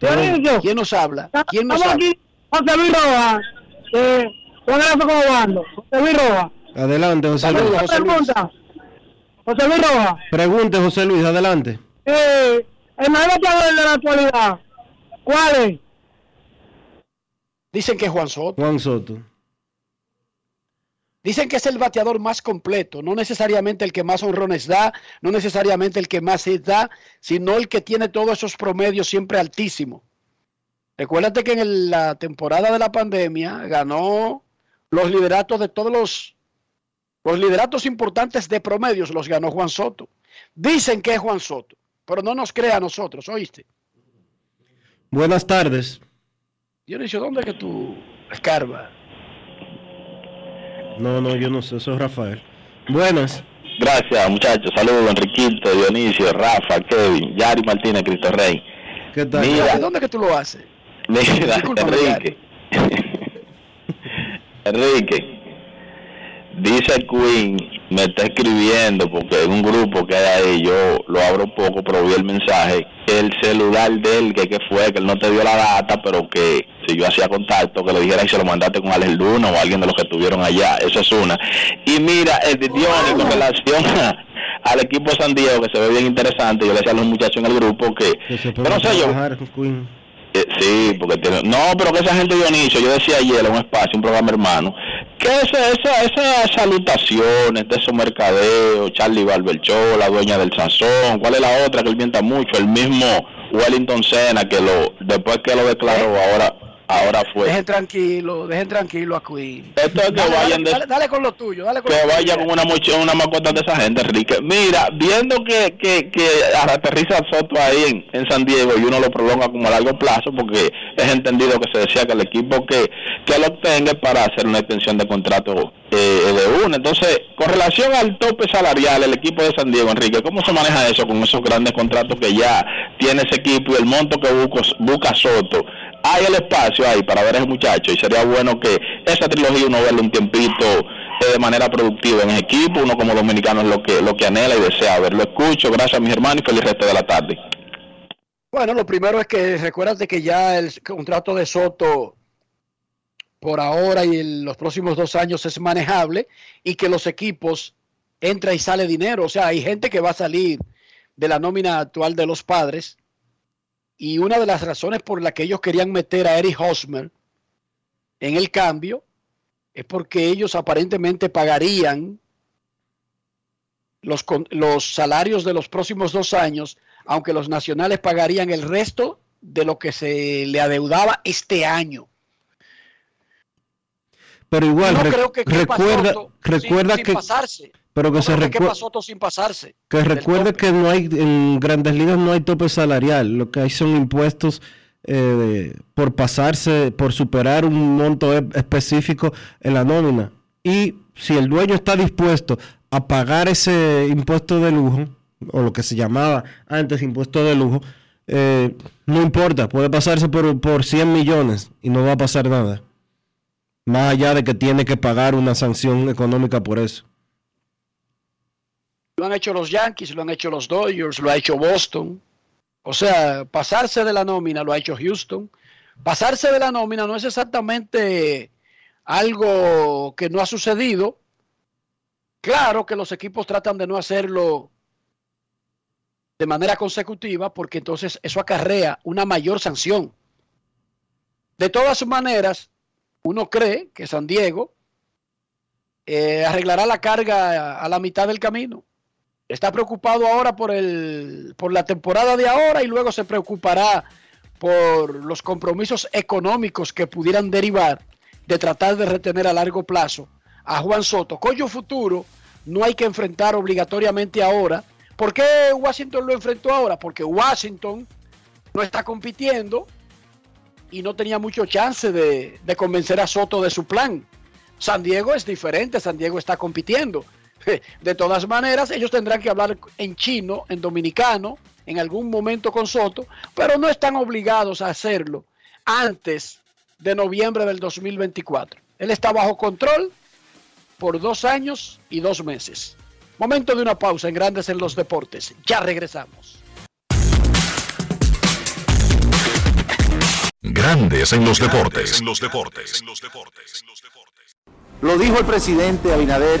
Dionisio. ¿Quién nos habla? ¿Quién nos Estamos habla? aquí, José Luis Rojas. Eh, Juan Erazo como bando. José Luis Rojas. Adelante, José Luis. Pregunta. José Luis Rojas. Pregunte, José Luis, adelante. Eh, el mejor bateador de la actualidad, ¿cuál es? Dicen que es Juan Soto. Juan Soto. Dicen que es el bateador más completo, no necesariamente el que más honrones da, no necesariamente el que más hits da, sino el que tiene todos esos promedios siempre altísimos. Recuérdate que en la temporada de la pandemia ganó los lideratos de todos los, los lideratos importantes de promedios, los ganó Juan Soto. Dicen que es Juan Soto, pero no nos crea a nosotros, ¿oíste? Buenas tardes. Dionisio, ¿dónde es que tú escarbas? No, no, yo no sé, eso es Rafael. Buenas. Gracias, muchachos. Saludos, Enriquito, Dionisio, Rafa, Kevin, Yari Martínez, Cristo Rey. ¿Qué tal? Mira, ¿Dónde es que tú lo haces? mira, Enrique. Enrique, dice Queen, me está escribiendo porque en un grupo que hay ahí, yo lo abro poco, pero vi el mensaje, que el celular de él, que, que fue, que él no te dio la data, pero que si yo hacía contacto, que le dijera y se lo mandaste con Alex Luna o alguien de los que estuvieron allá, eso es una. Y mira, el de Diony, con relación a- al equipo de San Diego, que se ve bien interesante, yo le decía a los muchachos en el grupo que, yo no sé, yo, Queen. Eh, sí, porque tiene... No, pero que esa gente Dionisio, yo decía ayer en un espacio, un programa hermano, que esa, esa, esas salutaciones de esos mercadeos, Charlie Barberchó, la dueña del Sansón, ¿cuál es la otra que él mienta mucho? El mismo Wellington Sena, que lo después que lo declaró, ahora ahora fue. Dejen tranquilo, dejen tranquilo a Queen. Esto es que Dale, vayan dale, de- dale, dale con lo tuyo, dale con que lo tuyo. vaya con una mochila, una mascota de esa gente, Enrique. Mira, viendo que, que, que aterriza Soto ahí en, en San Diego y uno lo prolonga como a largo plazo, porque es entendido que se decía que el equipo que, que lo obtenga es para hacer una extensión de contrato eh, de uno. Entonces, con relación al tope salarial, el equipo de San Diego, Enrique, ¿cómo se maneja eso con esos grandes contratos que ya tiene ese equipo y el monto que busca, busca Soto? Hay el espacio ahí para ver a ese muchacho y sería bueno que esa trilogía uno verle un tiempito eh, de manera productiva en equipo. Uno como dominicano es lo que, lo que anhela y desea verlo. Escucho, gracias mis hermanos y feliz resto de la tarde. Bueno, lo primero es que recuérdate que ya el contrato de Soto por ahora y en los próximos dos años es manejable y que los equipos entra y sale dinero. O sea, hay gente que va a salir de la nómina actual de los padres y una de las razones por la que ellos querían meter a Eric Hosmer en el cambio es porque ellos aparentemente pagarían los, los salarios de los próximos dos años, aunque los nacionales pagarían el resto de lo que se le adeudaba este año. Pero igual, no rec- creo que recuerda, recuerda sin, que, sin pasarse. Pero que No se creo que recue- quepa Soto sin pasarse. que recuerde que no hay en Grandes Ligas no hay tope salarial, lo que hay son impuestos eh, por pasarse, por superar un monto e- específico en la nómina. Y si el dueño está dispuesto a pagar ese impuesto de lujo, o lo que se llamaba antes impuesto de lujo, eh, no importa, puede pasarse por, por 100 millones y no va a pasar nada. Más allá de que tiene que pagar una sanción económica por eso. Lo han hecho los Yankees, lo han hecho los Dodgers, lo ha hecho Boston. O sea, pasarse de la nómina lo ha hecho Houston. Pasarse de la nómina no es exactamente algo que no ha sucedido. Claro que los equipos tratan de no hacerlo de manera consecutiva porque entonces eso acarrea una mayor sanción. De todas maneras, uno cree que San Diego eh, arreglará la carga a, a la mitad del camino. Está preocupado ahora por, el, por la temporada de ahora y luego se preocupará por los compromisos económicos que pudieran derivar de tratar de retener a largo plazo a Juan Soto. Cuyo futuro no hay que enfrentar obligatoriamente ahora. ¿Por qué Washington lo enfrentó ahora? Porque Washington no está compitiendo y no tenía mucho chance de, de convencer a Soto de su plan. San Diego es diferente, San Diego está compitiendo. De todas maneras, ellos tendrán que hablar en chino, en dominicano, en algún momento con Soto, pero no están obligados a hacerlo antes de noviembre del 2024. Él está bajo control por dos años y dos meses. Momento de una pausa en Grandes en los Deportes. Ya regresamos. Grandes en los deportes. En los deportes. Lo dijo el presidente Abinader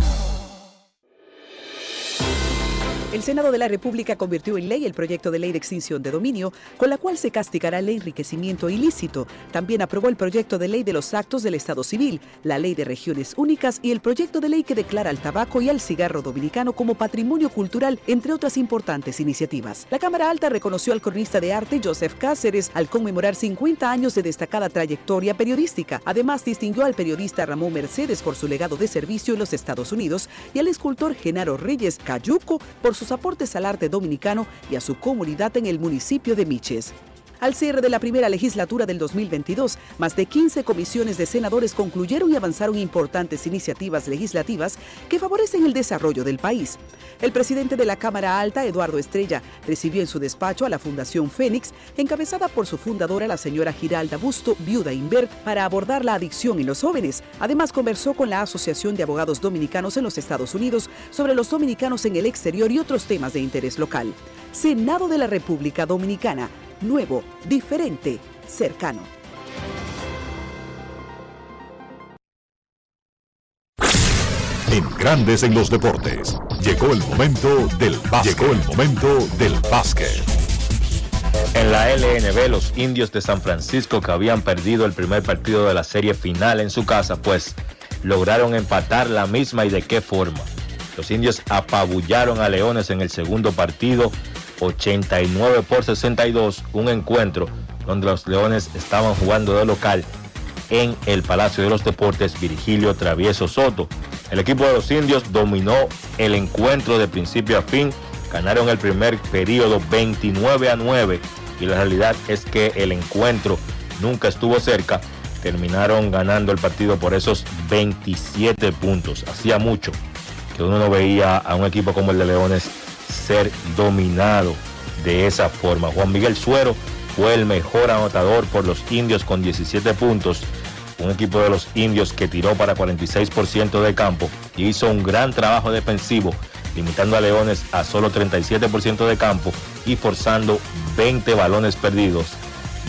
El Senado de la República convirtió en ley el proyecto de ley de extinción de dominio, con la cual se castigará el enriquecimiento ilícito. También aprobó el proyecto de ley de los actos del Estado civil, la ley de regiones únicas y el proyecto de ley que declara al tabaco y al cigarro dominicano como patrimonio cultural, entre otras importantes iniciativas. La Cámara Alta reconoció al cronista de arte Joseph Cáceres al conmemorar 50 años de destacada trayectoria periodística. Además, distinguió al periodista Ramón Mercedes por su legado de servicio en los Estados Unidos y al escultor Genaro Reyes Cayuco por sus aportes al arte dominicano y a su comunidad en el municipio de Miches. Al cierre de la primera legislatura del 2022, más de 15 comisiones de senadores concluyeron y avanzaron importantes iniciativas legislativas que favorecen el desarrollo del país. El presidente de la Cámara Alta, Eduardo Estrella, recibió en su despacho a la Fundación Fénix, encabezada por su fundadora, la señora Giralda Busto, viuda Invert, para abordar la adicción en los jóvenes. Además, conversó con la Asociación de Abogados Dominicanos en los Estados Unidos sobre los dominicanos en el exterior y otros temas de interés local. Senado de la República Dominicana, nuevo, diferente, cercano. En Grandes en los Deportes. Llegó el momento del básquet. Llegó el momento del básquet. En la LNB, los indios de San Francisco que habían perdido el primer partido de la serie final en su casa, pues lograron empatar la misma y de qué forma. Los indios apabullaron a Leones en el segundo partido 89 por 62, un encuentro donde los Leones estaban jugando de local en el Palacio de los Deportes Virgilio Travieso Soto. El equipo de los indios dominó el encuentro de principio a fin, ganaron el primer periodo 29 a 9 y la realidad es que el encuentro nunca estuvo cerca, terminaron ganando el partido por esos 27 puntos. Hacía mucho que uno no veía a un equipo como el de Leones ser dominado de esa forma. Juan Miguel Suero fue el mejor anotador por los indios con 17 puntos. Un equipo de los indios que tiró para 46% de campo y hizo un gran trabajo defensivo, limitando a Leones a solo 37% de campo y forzando 20 balones perdidos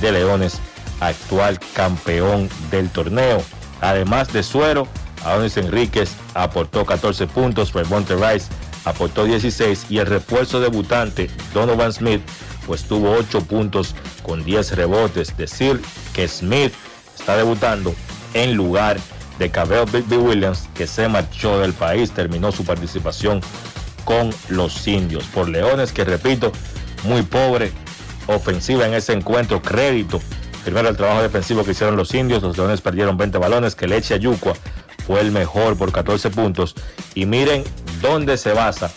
de Leones, actual campeón del torneo. Además de Suero, Adonis Enríquez aportó 14 puntos, Remonte Rice aportó 16 y el refuerzo debutante Donovan Smith pues tuvo 8 puntos con 10 rebotes. Decir que Smith está debutando en lugar de Cabell Bigby Williams que se marchó del país, terminó su participación con los indios. Por Leones que repito, muy pobre ofensiva en ese encuentro, crédito. Primero el trabajo defensivo que hicieron los indios, los Leones perdieron 20 balones, que Leche Ayucua fue el mejor por 14 puntos. Y miren dónde se basa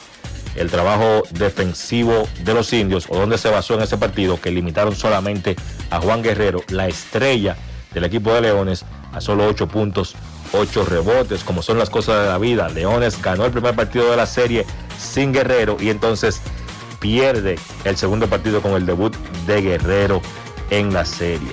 el trabajo defensivo de los indios o dónde se basó en ese partido que limitaron solamente a Juan Guerrero, la estrella del equipo de Leones, a solo 8 puntos, 8 rebotes, como son las cosas de la vida. Leones ganó el primer partido de la serie sin Guerrero y entonces pierde el segundo partido con el debut de Guerrero en la serie.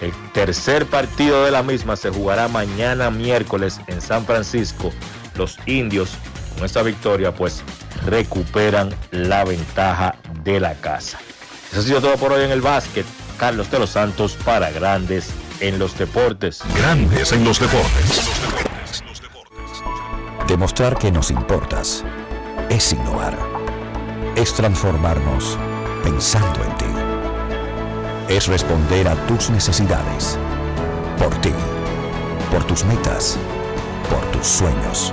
El tercer partido de la misma se jugará mañana miércoles en San Francisco. Los indios con esta victoria pues recuperan la ventaja de la casa. Eso ha sido todo por hoy en el básquet. Carlos de los Santos para Grandes en los Deportes. Grandes en los Deportes. Demostrar que nos importas es innovar. Es transformarnos pensando en ti. Es responder a tus necesidades. Por ti. Por tus metas. Por tus sueños.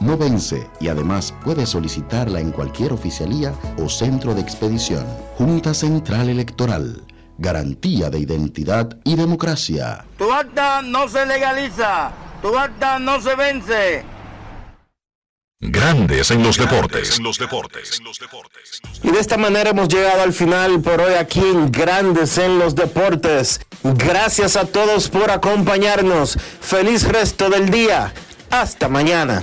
no vence y además puedes solicitarla en cualquier oficialía o centro de expedición. Junta Central Electoral. Garantía de identidad y democracia. Tu acta no se legaliza. Tu acta no se vence. Grandes en los deportes. Y de esta manera hemos llegado al final por hoy aquí en Grandes en los Deportes. Gracias a todos por acompañarnos. Feliz resto del día. Hasta mañana.